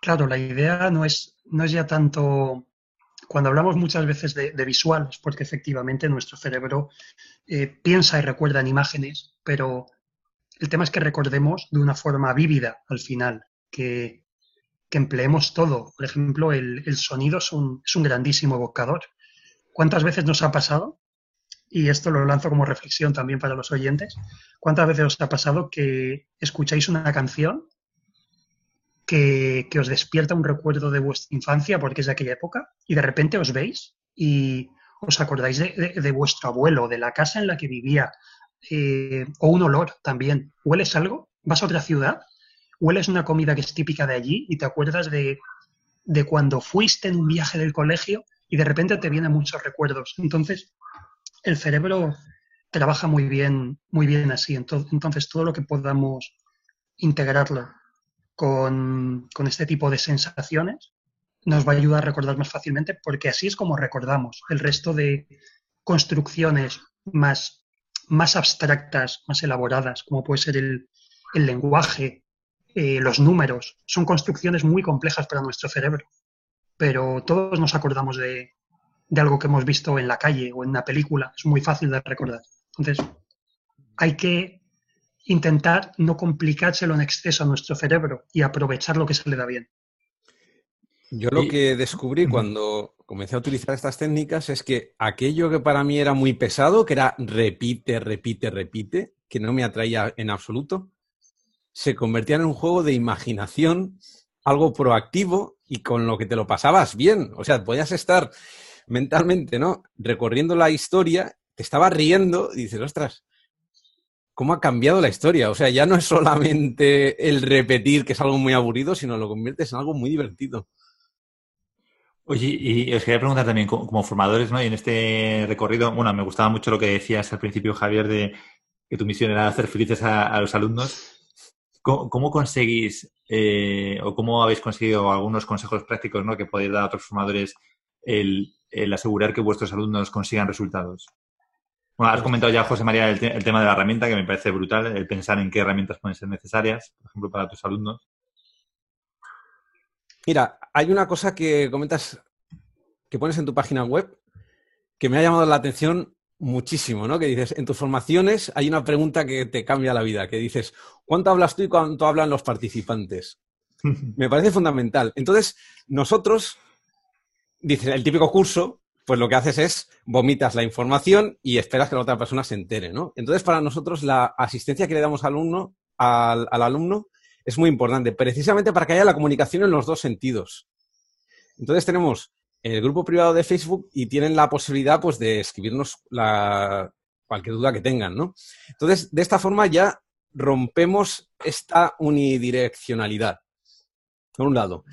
Speaker 4: Claro, la idea no es, no es ya tanto. Cuando hablamos muchas veces de, de visual, es porque efectivamente nuestro cerebro eh, piensa y recuerda en imágenes, pero el tema es que recordemos de una forma vívida al final, que, que empleemos todo. Por ejemplo, el, el sonido es un, es un grandísimo evocador. ¿Cuántas veces nos ha pasado? Y esto lo lanzo como reflexión también para los oyentes. ¿Cuántas veces os ha pasado que escucháis una canción que, que os despierta un recuerdo de vuestra infancia porque es de aquella época y de repente os veis y os acordáis de, de- vuestro abuelo, de la casa en la que vivía, eh, o un olor también. ¿Hueles algo? ¿Vas a otra ciudad? ¿Hueles una comida que es típica de allí y te acuerdas de, de cuando fuiste en un viaje del colegio y de repente te vienen muchos recuerdos? Entonces, el cerebro trabaja muy bien, muy bien así. Ento- Entonces, todo lo que podamos integrarlo con, con este tipo de sensaciones nos va a ayudar a recordar más fácilmente porque así es como recordamos. El resto de construcciones más, más abstractas, más elaboradas, como puede ser el, el lenguaje, eh, los números, son construcciones muy complejas para nuestro cerebro. Pero todos nos acordamos de, de algo que hemos visto en la calle o en una película. Es muy fácil de recordar. Entonces, hay que intentar no complicárselo en exceso a nuestro cerebro y aprovechar lo que se le da bien.
Speaker 5: Yo lo
Speaker 1: Y-
Speaker 5: que descubrí cuando comencé a utilizar estas técnicas es que aquello que para mí era muy pesado, que era repite, repite, repite, que no me atraía en absoluto, se convertía en un juego de imaginación, algo proactivo y con lo que te lo pasabas bien. O sea, podías estar mentalmente, ¿no? Recorriendo la historia, te estabas riendo y dices, ostras, ¿cómo ha cambiado la historia? O sea, ya no es solamente el repetir, que es algo muy aburrido, sino lo conviertes en algo muy divertido.
Speaker 1: Oye, y os quería preguntar también, como, formadores, ¿no? Y en este recorrido, bueno, me gustaba mucho lo que decías al principio, Javier, de que tu misión era hacer felices a, a los alumnos. ¿Cómo, cómo conseguís eh, o cómo habéis conseguido algunos consejos prácticos, ¿no? Que podéis dar a otros formadores el, el asegurar que vuestros alumnos consigan resultados? Bueno, has comentado ya, José María, el, te- el tema de la herramienta, que me parece brutal, el pensar en qué herramientas pueden ser necesarias, por ejemplo, para tus alumnos.
Speaker 5: Mira, hay una cosa que comentas, que pones en tu página web, que me ha llamado la atención muchísimo, ¿no? Que dices, en tus formaciones hay una pregunta que te cambia la vida, que dices, ¿cuánto hablas tú y cuánto hablan los participantes? Me parece fundamental. Entonces, nosotros, dices, el típico curso, pues lo que haces es vomitas la información y esperas que la otra persona se entere, ¿no? Entonces, para nosotros, la asistencia que le damos al alumno, al, al alumno es muy importante, precisamente para que haya la comunicación en los dos sentidos. Entonces, tenemos el grupo privado de Facebook y tienen la posibilidad, pues, de escribirnos la, cualquier duda que tengan, ¿no? Entonces, de esta forma ya rompemos esta unidireccionalidad. Por un lado,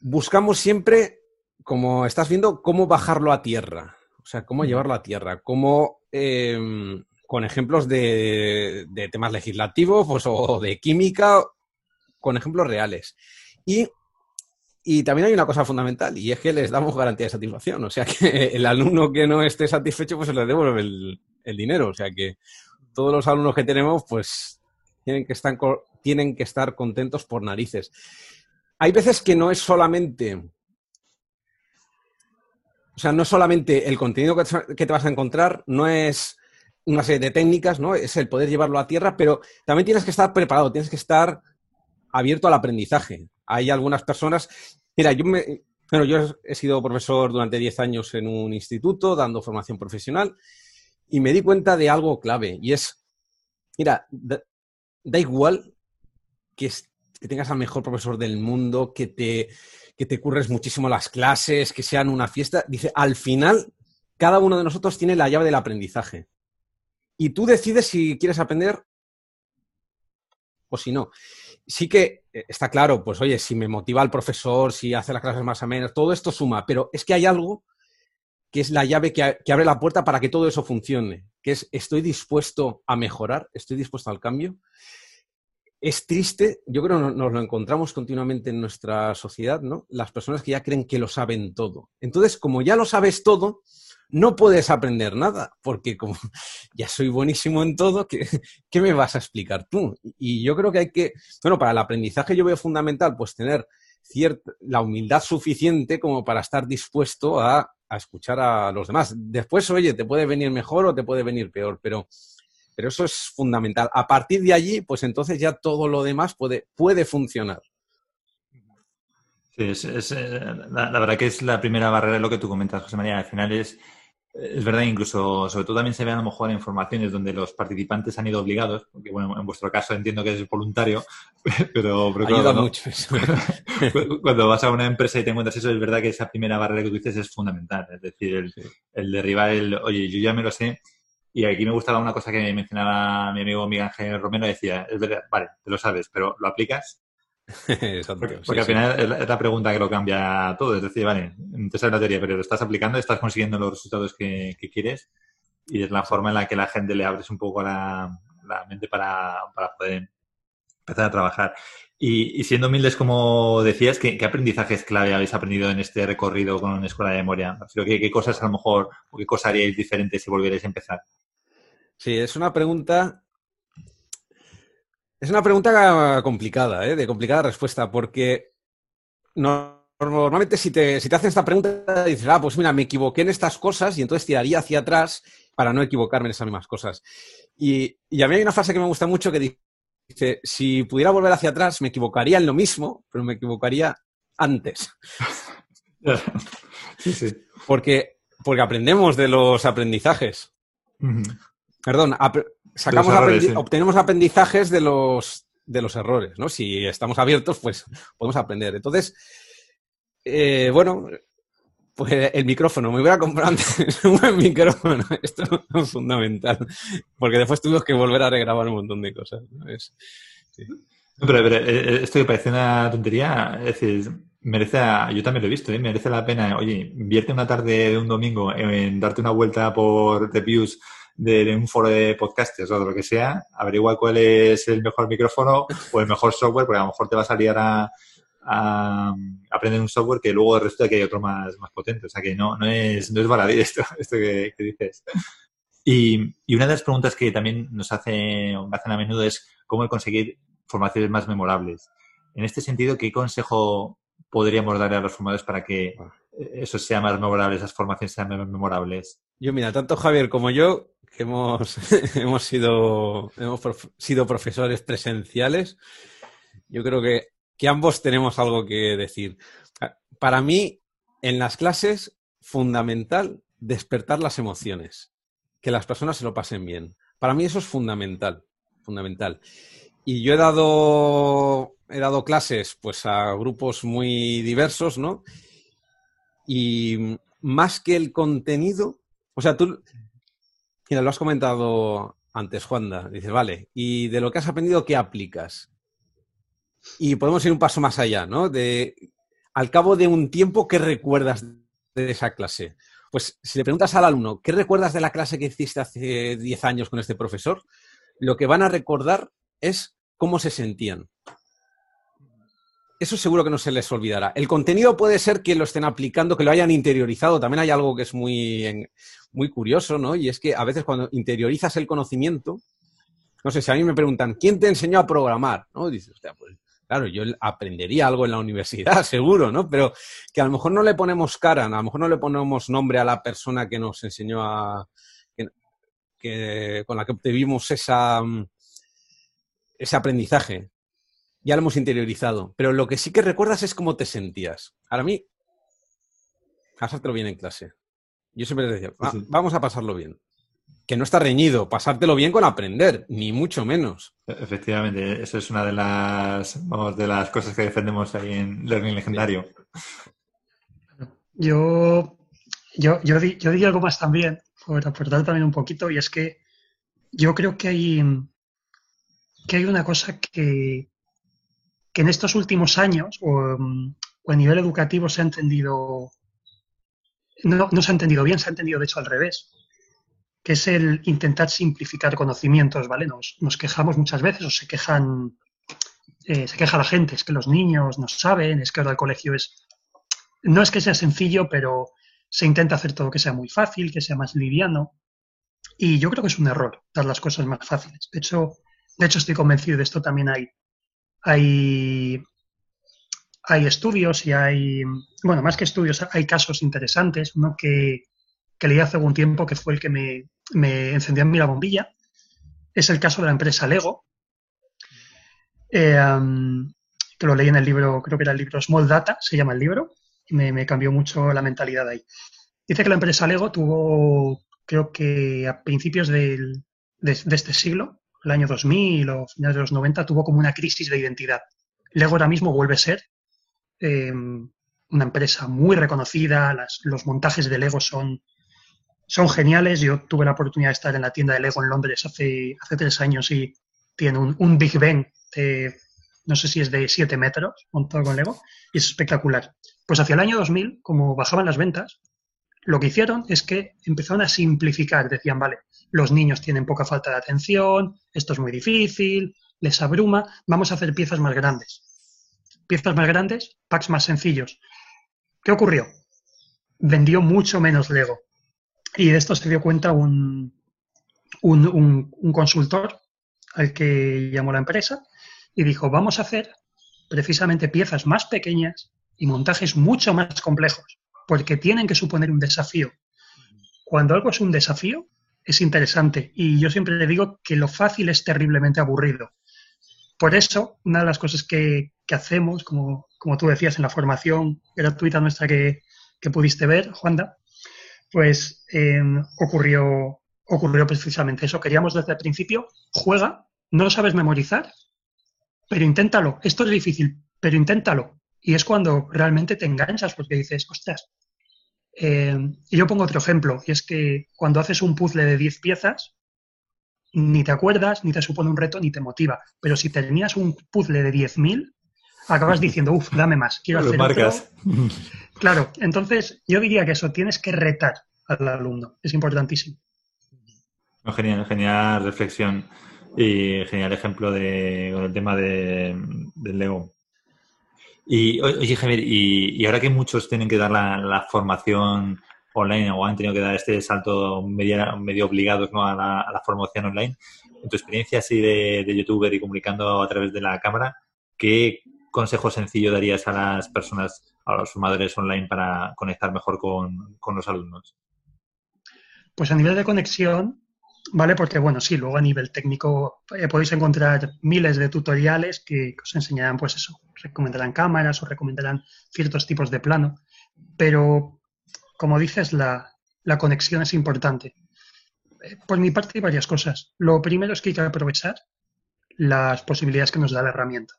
Speaker 5: buscamos siempre, como estás viendo, cómo bajarlo a tierra. O sea, cómo llevarlo a tierra, cómo em, con ejemplos de, temas legislativos pues, o de química, con ejemplos reales. Y, también hay una cosa fundamental, y es que les damos garantía de satisfacción. O sea, que el alumno que no esté satisfecho, pues se le devuelve el, el dinero. O sea, que todos los alumnos que tenemos, pues tienen que estar, tienen que estar contentos por narices. Hay veces que no es solamente o sea, no solamente el contenido que te vas a encontrar, no es una serie de técnicas, ¿no? Es el poder llevarlo a tierra, pero también tienes que estar preparado, tienes que estar abierto al aprendizaje. Hay algunas personas. Mira, yo me. Bueno, yo he sido profesor durante 10 años en un instituto dando formación profesional y me di cuenta de algo clave y es, mira, da, igual que, tengas al mejor profesor del mundo, que te, que te curres muchísimo las clases, que sean una fiesta. Dice, al final, cada uno de nosotros tiene la llave del aprendizaje y tú decides si quieres aprender o si no. Sí que eh, está claro, pues oye, si me motiva el profesor, si hace las clases más amenas, todo esto suma, pero es que hay algo que es la llave que, abre la puerta para que todo eso funcione, que es estoy dispuesto a mejorar, estoy dispuesto al cambio. Es triste, yo creo que nos lo encontramos continuamente en nuestra sociedad, ¿no? Las personas que ya creen que lo saben todo. Entonces, como ya lo sabes todo, no puedes aprender nada, porque como ya soy buenísimo en todo, ¿qué, me vas a explicar tú? Y yo creo que hay que, bueno, para el aprendizaje yo veo fundamental pues tener cierta, la humildad suficiente como para estar dispuesto a, escuchar a los demás. Después, oye, te puede venir mejor o te puede venir peor, pero, pero eso es fundamental. A partir de allí, pues entonces ya todo lo demás puede, puede funcionar.
Speaker 1: Sí, es, eh, la, la, verdad que es la primera barrera de lo que tú comentas, José María. Al final es es verdad, incluso, sobre todo también se ve a lo mejor en informaciones donde los participantes han ido obligados, porque bueno, en vuestro caso entiendo que es voluntario, pero,
Speaker 5: pero Ayuda mucho eso.
Speaker 1: cuando vas a una empresa y te encuentras eso, es verdad que esa primera barrera que tú dices es fundamental. Es decir, el, derribar el, oye, yo ya me lo sé, y aquí me gustaba una cosa que mencionaba mi amigo Miguel Ángel Romero, decía, es verdad, vale, te lo sabes, pero ¿lo aplicas? porque, al final es la pregunta que lo cambia todo. Es decir, vale, te sabes la teoría, pero lo estás aplicando, estás consiguiendo los resultados que, quieres y es la forma en la que la gente le abres un poco la, mente para, poder empezar a trabajar. Y, siendo humildes, como decías, ¿qué, aprendizajes clave habéis aprendido en este recorrido con una escuela de memoria? ¿Qué, ¿Qué cosas a lo mejor o qué cosas haríais diferentes si volvierais a empezar?
Speaker 5: Sí, es una pregunta es una pregunta complicada, ¿eh? de complicada respuesta, porque normalmente si te, si te hacen esta pregunta dices, ah, pues mira, me equivoqué en estas cosas y entonces tiraría hacia atrás para no equivocarme en esas mismas cosas. Y, a mí hay una frase que me gusta mucho que dice, si pudiera volver hacia atrás me equivocaría en lo mismo, pero me equivocaría antes.
Speaker 1: sí, sí.
Speaker 5: Porque, porque aprendemos de los aprendizajes. Perdón, sacamos obtenemos aprendizajes de los, de los errores, ¿no? Si estamos abiertos, pues podemos aprender. Entonces, eh, bueno, pues el micrófono, me hubiera comprado antes un buen micrófono, esto es fundamental, porque después tuvimos que volver a regrabar un montón de cosas.
Speaker 1: pero, eh, eh, esto que parece una tontería, es decir, merece, yo también lo he visto, merece la pena, oye, invierte una tarde de un domingo en darte una vuelta por reviews de, un foro de podcasters o de lo que sea, averigua cuál es el mejor micrófono o el mejor software, porque a lo mejor te va a salir a, aprender un software que luego resulta que hay otro más, más potente. O sea que no, no es, no es baladí esto, esto que, dices. Y, y, una de las preguntas que también nos hace, hacen a menudo es cómo conseguir formaciones más memorables. En este sentido, ¿qué consejo podríamos darle a los formadores para que ah. eso sea más memorable, esas formaciones sean más memorables?
Speaker 5: Yo, mira, tanto Javier como yo hemos, hemos, sido, hemos sido profesores presenciales, yo creo que, que ambos tenemos algo que decir. Para mí, en las clases, fundamental despertar las emociones, que las personas se lo pasen bien. Para mí eso es fundamental, fundamental. Y yo he dado, he dado clases pues a grupos muy diversos, ¿no? Y más que el contenido, o sea, tú Mira, lo has comentado antes, Juanda. Dices, vale, y de lo que has aprendido, ¿qué aplicas? Y podemos ir un paso más allá, ¿no? De, al cabo de un tiempo, ¿qué recuerdas de esa clase? Pues si le preguntas al alumno, ¿qué recuerdas de la clase que hiciste hace 10 años con este profesor? Lo que van a recordar es cómo se sentían. Eso seguro que no se les olvidará. El contenido puede ser que lo estén aplicando, que lo hayan interiorizado. También hay algo que es muy, muy curioso, ¿no? Y es que a veces cuando interiorizas el conocimiento, no sé, si a mí me preguntan, ¿quién te enseñó a programar? ¿No? Dices, pues claro, yo aprendería algo en la universidad, seguro, ¿no? Pero que a lo mejor no le ponemos cara, a lo mejor no le ponemos nombre a la persona que nos enseñó a... Que, con la que obtuvimos esa, ese aprendizaje. Ya lo hemos interiorizado. Pero lo que sí que recuerdas es cómo te sentías. Ahora a mí, pasártelo bien en clase. Yo siempre te decía, vamos a pasarlo bien que no está reñido, pasártelo bien con aprender, ni mucho menos.
Speaker 1: Efectivamente, eso es una de las, vamos, de las cosas que defendemos ahí en Learning Legendario.
Speaker 4: Yo, yo, yo, yo diría algo más también, por aportar también un poquito, y es que yo creo que hay, que hay una cosa que, que en estos últimos años, o, o a nivel educativo, se ha entendido, no, no se ha entendido bien, se ha entendido de hecho al revés que es el intentar simplificar conocimientos, ¿vale? Nos, nos quejamos muchas veces o se quejan, eh, se queja la gente, es que los niños no saben, es que ahora el colegio es... No es que sea sencillo, pero se intenta hacer todo que sea muy fácil, que sea más liviano. Y yo creo que es un error dar las cosas más fáciles. De hecho, de hecho estoy convencido de esto también hay, hay, hay estudios y hay, bueno, más que estudios, hay casos interesantes, uno que, que leí hace algún tiempo que fue el que me, me encendió en mí la bombilla. Es el caso de la empresa Lego, eh, que lo leí en el libro, creo que era el libro Small Data, se llama el libro, y me, cambió mucho la mentalidad ahí. Dice que la empresa Lego tuvo, creo que a principios de, este siglo, el año 2000 o finales de los 90, tuvo como una crisis de identidad. Lego ahora mismo vuelve a ser eh, una empresa muy reconocida, los montajes de Lego son son geniales. Yo tuve la oportunidad de estar en la tienda de Lego en Londres hace, hace tres años y tiene un, Big Ben de, no sé si es de 7 metros, montado con Lego, y es espectacular. Pues hacia el año 2000, como bajaban las ventas, lo que hicieron es que empezaron a simplificar. Decían, vale, los niños tienen poca falta de atención, esto es muy difícil, les abruma, vamos a hacer piezas más grandes. Piezas más grandes, packs más sencillos. ¿Qué ocurrió? Vendió mucho menos Lego. Y de esto se dio cuenta un, un, consultor al que llamó la empresa y dijo, vamos a hacer precisamente piezas más pequeñas y montajes mucho más complejos, porque tienen que suponer un desafío. Cuando algo es un desafío, es interesante. Y yo siempre le digo que lo fácil es terriblemente aburrido. Por eso, una de las cosas que, hacemos, como, como, tú decías en la formación gratuita nuestra que, que pudiste ver, Juanda, pues em, ocurrió, ocurrió precisamente eso. Queríamos desde el principio, juega, no lo sabes memorizar, pero inténtalo. Esto es difícil, pero inténtalo. Y es cuando realmente te enganchas porque dices, ostras. Em, y yo pongo otro ejemplo, y es que cuando haces un puzzle de 10 piezas, ni te acuerdas, ni te supone un reto, ni te motiva. Pero si tenías un puzzle de 10.000, acabas diciendo, uff, dame más, quiero hacer marcas. Claro, entonces yo diría que eso tienes que retar al alumno, es importantísimo.
Speaker 1: genial, genial reflexión y genial ejemplo de, con el tema de, del Lego. Y oye, Javier, y, ahora que muchos tienen que dar la, formación online o han tenido que dar este salto medio, medio obligados a, la, formación online, en tu experiencia así de, de youtuber y comunicando a través de la cámara, ¿qué consejo sencillo darías a las personas, a los formadores online para conectar mejor con, los alumnos?
Speaker 4: Pues a nivel de conexión, ¿vale? Porque, bueno, sí, luego a nivel técnico eh, podéis encontrar miles de tutoriales que, os enseñarán, pues eso, recomendarán cámaras o recomendarán ciertos tipos de plano, pero, como dices, la, la conexión es importante. Eh, por mi parte hay varias cosas. Lo primero es que hay que aprovechar las posibilidades que nos da la herramienta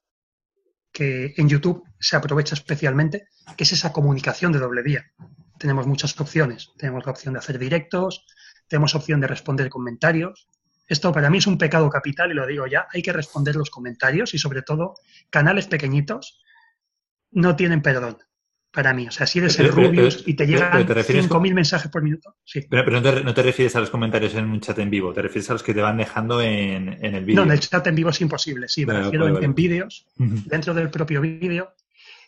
Speaker 4: que en YouTube se aprovecha especialmente, que es esa comunicación de doble vía. Tenemos muchas opciones. Tenemos la opción de hacer directos, tenemos opción de responder comentarios. Esto para mí es un pecado capital y lo digo ya, hay que responder los comentarios y sobre todo canales pequeñitos no tienen perdón para mí. O sea, si eres el Rubius y te llegan 5.000 mensajes por minuto. Sí.
Speaker 1: Pero, no, te, refieres a los comentarios en un chat en vivo, te refieres a los que te van dejando en, el vídeo.
Speaker 4: No, en el chat en vivo es imposible, sí, me refiero en, vídeos, dentro del propio vídeo.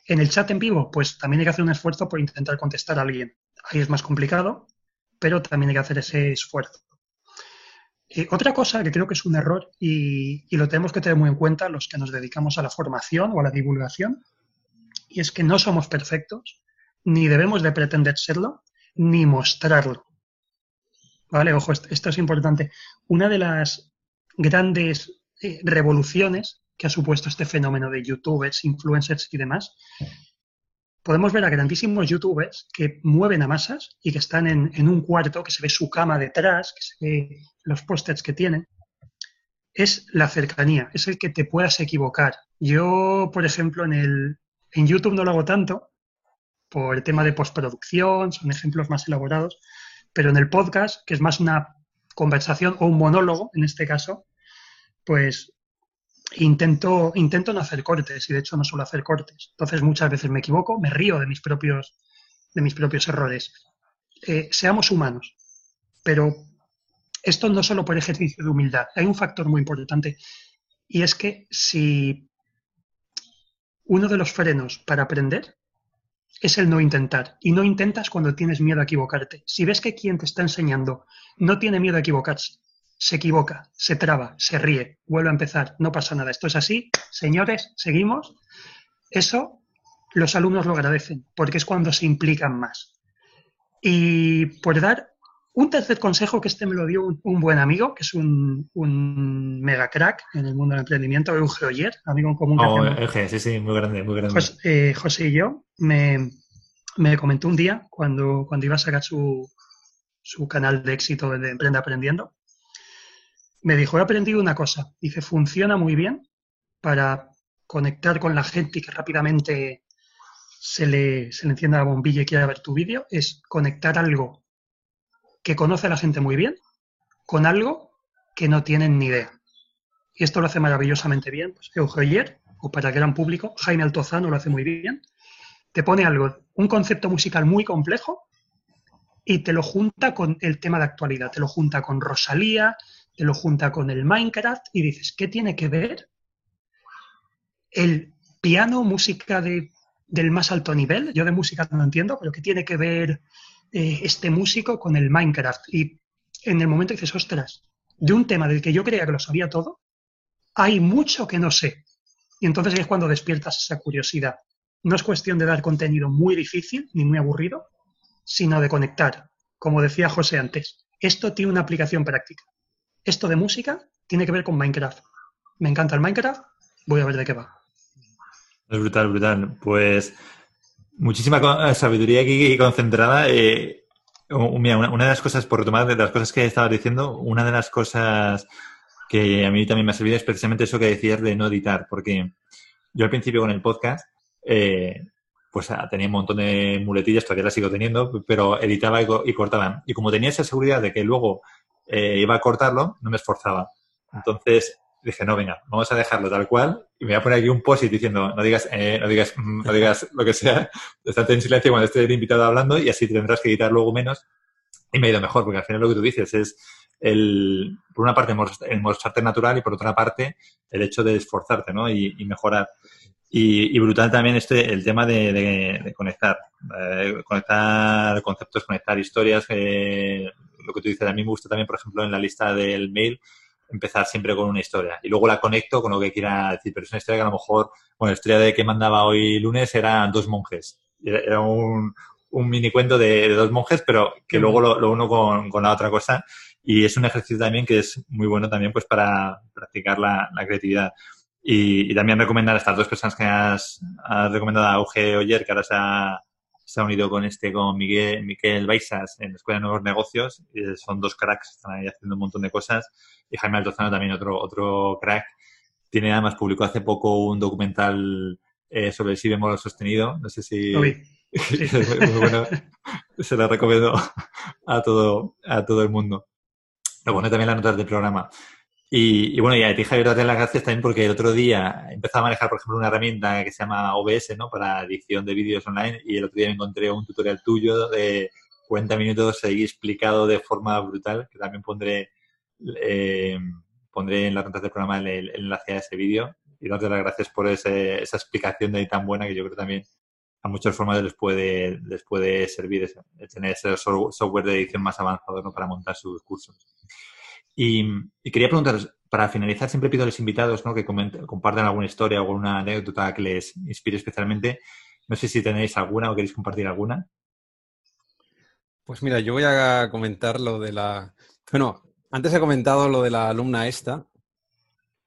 Speaker 4: En el chat en vivo, pues también hay que hacer un esfuerzo por intentar contestar a alguien. Ahí es más complicado, pero también hay que hacer ese esfuerzo. Eh, otra cosa que creo que es un error y, lo tenemos que tener muy en cuenta los que nos dedicamos a la formación o a la divulgación, y es que no somos perfectos, ni debemos de pretender serlo, ni mostrarlo. ¿Vale? Ojo, esto es importante. Una de las grandes eh, revoluciones que ha supuesto este fenómeno de youtubers, influencers y demás, podemos ver a grandísimos youtubers que mueven a masas y que están en, en un cuarto, que se ve su cama detrás, que se ve los pósters que tienen. Es la cercanía, es el que te puedas equivocar. Yo, por ejemplo, en el, en YouTube no lo hago tanto por el tema de postproducción, son ejemplos más elaborados, pero en el podcast, que es más una conversación o un monólogo en este caso, pues intento, intento no hacer cortes y de hecho no suelo hacer cortes. Entonces muchas veces me equivoco, me río de mis propios, de mis propios errores. Eh, seamos humanos, pero esto no solo por ejercicio de humildad, hay un factor muy importante y es que si uno de los frenos para aprender es el no intentar. Y no intentas cuando tienes miedo a equivocarte. Si ves que quien te está enseñando no tiene miedo a equivocarse, se equivoca, se traba, se ríe, vuelve a empezar, no pasa nada. Esto es así, señores, seguimos. Eso los alumnos lo agradecen, porque es cuando se implican más. Y por dar un tercer consejo que este me lo dio un, buen amigo, que es un, mega crack en el mundo del emprendimiento, Euge Oyer, amigo en común.
Speaker 1: Oh, Euge, sí, sí, muy grande, muy grande.
Speaker 4: Eh, José, y yo me, comentó un día cuando, cuando iba a sacar su, su canal de éxito de Emprende Aprendiendo, me dijo, he aprendido una cosa. Dice, funciona muy bien para conectar con la gente y que rápidamente se le, se le encienda la bombilla y quiera ver tu vídeo, es conectar algo que conoce a la gente muy bien con algo que no tienen ni idea. Y esto lo hace maravillosamente bien. Pues o para el gran público, Jaime Altozano lo hace muy bien. Te pone algo, un concepto musical muy complejo y te lo junta con el tema de actualidad. Te lo junta con Rosalía, te lo junta con el Minecraft y dices, ¿qué tiene que ver el piano, música de, del más alto nivel? Yo de música no entiendo, pero ¿qué tiene que ver eh, este músico con el Minecraft. Y en el momento dices, ostras, de un tema del que yo creía que lo sabía todo, hay mucho que no sé. Y entonces es cuando despiertas esa curiosidad. No es cuestión de dar contenido muy difícil ni muy aburrido, sino de conectar. Como decía José antes, esto tiene una aplicación práctica. Esto de música tiene que ver con Minecraft. Me encanta el Minecraft, voy a ver de qué va.
Speaker 1: Es brutal, brutal. Pues Muchísima eh, sabiduría aquí concentrada. Eh, mira, una, de las cosas, por retomar de las cosas que estabas diciendo, una de las cosas que a mí también me ha servido es precisamente eso que decías de no editar, porque yo al principio con el podcast, eh, pues ah, tenía un montón de muletillas, todavía las sigo teniendo, pero editaba y, cortaba. Y como tenía esa seguridad de que luego iba a cortarlo, no me esforzaba. Entonces, dije, no, venga, vamos a dejarlo tal cual y me voy a poner aquí un post diciendo, no digas, eh, no digas, mm, no digas lo que sea, estate en silencio cuando esté el invitado hablando y así tendrás que editar luego menos. Y me ha ido mejor, porque al final lo que tú dices es el, por una parte, el mostrarte natural y por otra parte, el hecho de esforzarte, ¿no? Y, mejorar. Y, brutal también este, el tema de, conectar, eh, conectar conceptos, conectar historias, eh, lo que tú dices, a mí me gusta también, por ejemplo, en la lista del mail, empezar siempre con una historia. Y luego la conecto con lo que quiera decir, pero es una historia que a lo mejor, bueno, la historia de que mandaba hoy lunes eran dos monjes, era un, un mini cuento de, dos monjes, pero que luego lo, uno con, con, la otra cosa. Y es un ejercicio también que es muy bueno también pues para practicar la, la creatividad. Y, también recomendar a estas dos personas que has, has recomendado a Auge Oyer, que ahora se ha, se ha unido con este, con Miguel, Miquel Baixas en la Escuela de Nuevos Negocios. Y son dos cracks, están ahí haciendo un montón de cosas. Y Jaime Altozano también otro, otro crack. Tiene además, publicó hace poco un documental eh, sobre el si bemol sostenido. No sé si... bueno. Se lo recomiendo a todo, a todo el mundo. lo pone también las notas del programa. Y, bueno, y a ti, Javier, darte las gracias también porque el otro día empezado a manejar, por ejemplo, una herramienta que se llama OBS, ¿no? Para edición de vídeos online y el otro día me encontré un tutorial tuyo de 40 minutos ahí explicado de forma brutal, que también pondré, eh, pondré en las notas del programa el, enlace a ese vídeo. Y darte las gracias por ese, esa explicación de ahí tan buena que yo creo también a muchos formatos les puede, les puede servir tener ese software de edición más avanzado ¿no? para montar sus cursos. Y, quería preguntaros, para finalizar, siempre pido a los invitados que compartan alguna historia o alguna anécdota que les inspire especialmente. No sé si tenéis alguna o queréis compartir alguna.
Speaker 5: Pues mira, yo voy a comentar lo de la... Bueno, antes he comentado lo de la alumna esta,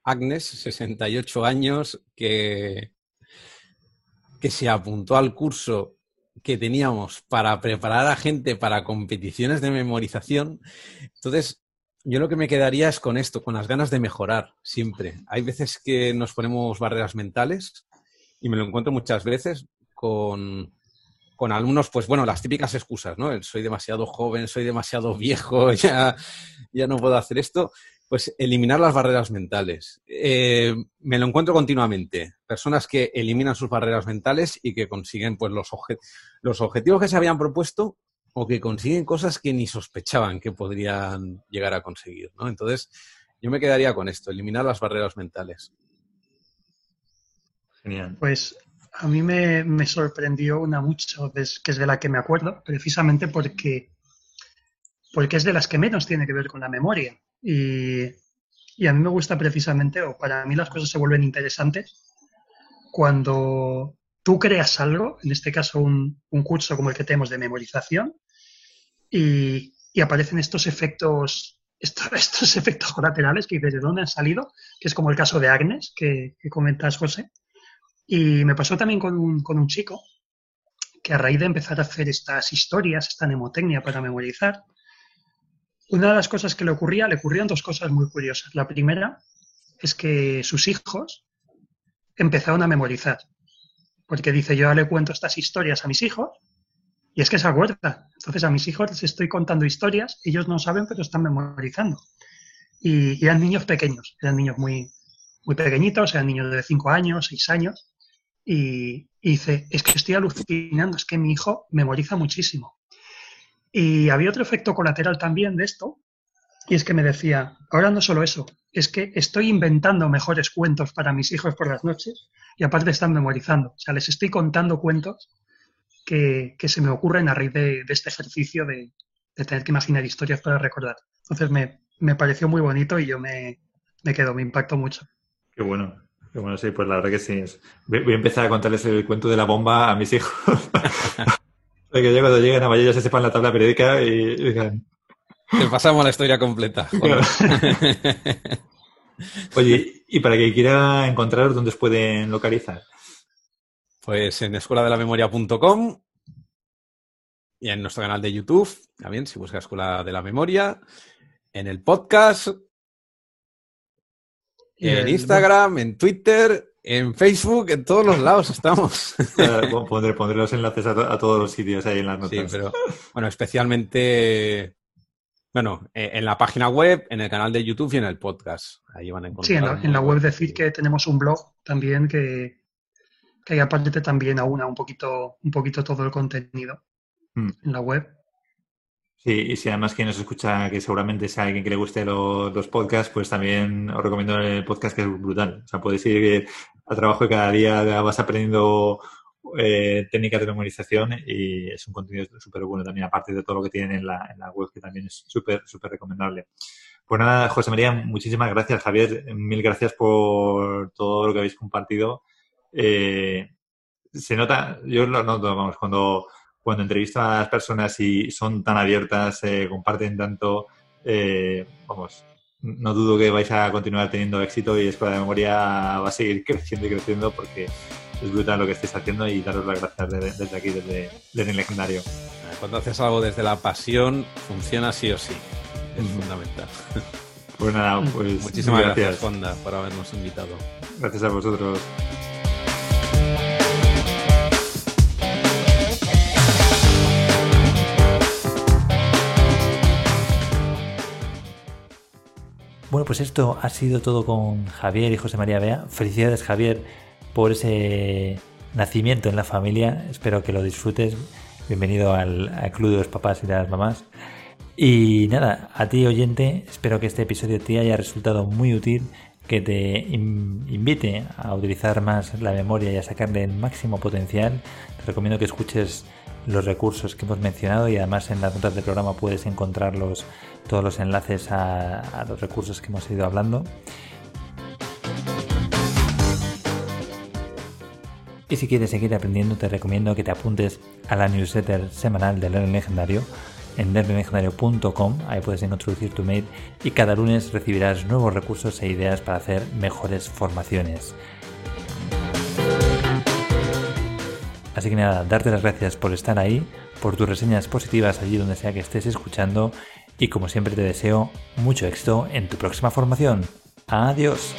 Speaker 5: Agnes, 68 años, que, que se apuntó al curso que teníamos para preparar a gente para competiciones de memorización. Entonces, yo lo que me quedaría es con esto, con las ganas de mejorar siempre. Hay veces que nos ponemos barreras mentales y me lo encuentro muchas veces con, con alumnos, pues bueno, las típicas excusas, ¿no? soy demasiado joven, soy demasiado viejo, ya, ya no puedo hacer esto. Pues eliminar las barreras mentales. Eh, me lo encuentro continuamente. Personas que eliminan sus barreras mentales y que consiguen pues, los, los objetivos que se habían propuesto o que consiguen cosas que ni sospechaban que podrían llegar a conseguir, ¿no? Entonces, yo me quedaría con esto, eliminar las barreras mentales.
Speaker 4: Genial. Pues a mí me, sorprendió una mucho, que es de la que me acuerdo, precisamente porque, porque es de las que menos tiene que ver con la memoria. Y, y a mí me gusta precisamente, o para mí las cosas se vuelven interesantes cuando tú creas algo, en este caso un, curso como el que tenemos de memorización, y, aparecen estos efectos, estos, efectos colaterales que de dónde han salido, que es como el caso de Agnes, que, comentas, José. Y me pasó también con un, con un chico que a raíz de empezar a hacer estas historias, esta mnemotecnia para memorizar, una de las cosas que le ocurría, le ocurrían dos cosas muy curiosas. La primera es que sus hijos empezaron a memorizar porque dice, yo le cuento estas historias a mis hijos y es que se acuerda. Entonces a mis hijos les estoy contando historias, ellos no saben, pero están memorizando. Y, eran niños pequeños, eran niños muy, muy pequeñitos, eran niños de 5 años, 6 años. Y, y, dice, es que estoy alucinando, es que mi hijo memoriza muchísimo. Y había otro efecto colateral también de esto, y es que me decía, ahora no solo eso, es que estoy inventando mejores cuentos para mis hijos por las noches y aparte están memorizando. O sea, les estoy contando cuentos que, se me ocurren a raíz de, este ejercicio de, tener que imaginar historias para recordar. Entonces me, pareció muy bonito y yo me, me quedo, me impactó mucho.
Speaker 1: Qué bueno. Qué bueno, sí, pues la verdad que sí. Voy a empezar a contarles el cuento de la bomba a mis hijos. Para que cuando lleguen a Valle ya se sepan la tabla periódica y digan...
Speaker 5: Te pasamos la historia completa.
Speaker 1: Oye, y para que quiera encontrar ¿dónde se pueden localizar?
Speaker 5: Pues en escuela de la memoria.com y en nuestro canal de YouTube, también, si busca Escuela de la Memoria, en el podcast, en Instagram, en Twitter, en Facebook, en todos los lados estamos.
Speaker 1: pondré, los enlaces a, todos los sitios ahí en las notas.
Speaker 5: Sí, pero bueno, especialmente bueno, eh, en la página web, en el canal de YouTube y en el podcast. Ahí van a encontrar.
Speaker 4: Sí, en la, web decir que tenemos un blog también que, que hay aparte también aúna un poquito, un poquito todo el contenido hmm. en la web.
Speaker 1: Sí, y si además quien nos escucha, que seguramente sea alguien que le guste los, los, podcasts, pues también os recomiendo el podcast que es brutal. O sea, puedes ir al trabajo y cada día vas aprendiendo eh, técnicas de memorización y es un contenido súper bueno también, aparte de todo lo que tienen en la, en la web, que también es súper, súper recomendable. Pues nada, José María, muchísimas gracias, Javier, mil gracias por todo lo que habéis compartido. Eh, se nota, yo lo noto, vamos, cuando, cuando entrevisto a las personas y son tan abiertas, eh, comparten tanto, eh, vamos, no dudo que vais a continuar teniendo éxito y Escuela de Memoria va a seguir creciendo y creciendo porque es brutal lo que estáis haciendo y daros las gracias desde, aquí, desde, el legendario.
Speaker 5: Cuando haces algo desde la pasión, funciona sí o sí. Es fundamental.
Speaker 1: Pues nada, pues
Speaker 5: muchísimas gracias, gracias Fonda, por habernos invitado.
Speaker 1: Gracias a vosotros. Bueno, pues esto ha sido todo con Javier y José María Bea. Felicidades Javier por ese nacimiento en la familia. Espero que lo disfrutes. Bienvenido al, Club de los Papás y de las Mamás. Y nada, a ti oyente, espero que este episodio te haya resultado muy útil, que te invite a utilizar más la memoria y a sacarle el máximo potencial. Te recomiendo que escuches los recursos que hemos mencionado y además en las notas del programa puedes encontrar todos los enlaces a los recursos que hemos ido hablando. Y si quieres seguir aprendiendo, te recomiendo que te apuntes a la newsletter semanal de Learning Legendario en learninglegendario.com. Ahí puedes introducir tu mail y cada lunes recibirás nuevos recursos e ideas para hacer mejores formaciones. Así que nada, darte las gracias por estar ahí, por tus reseñas positivas allí donde sea que estés escuchando y como siempre te deseo mucho éxito en tu próxima formación. Adiós.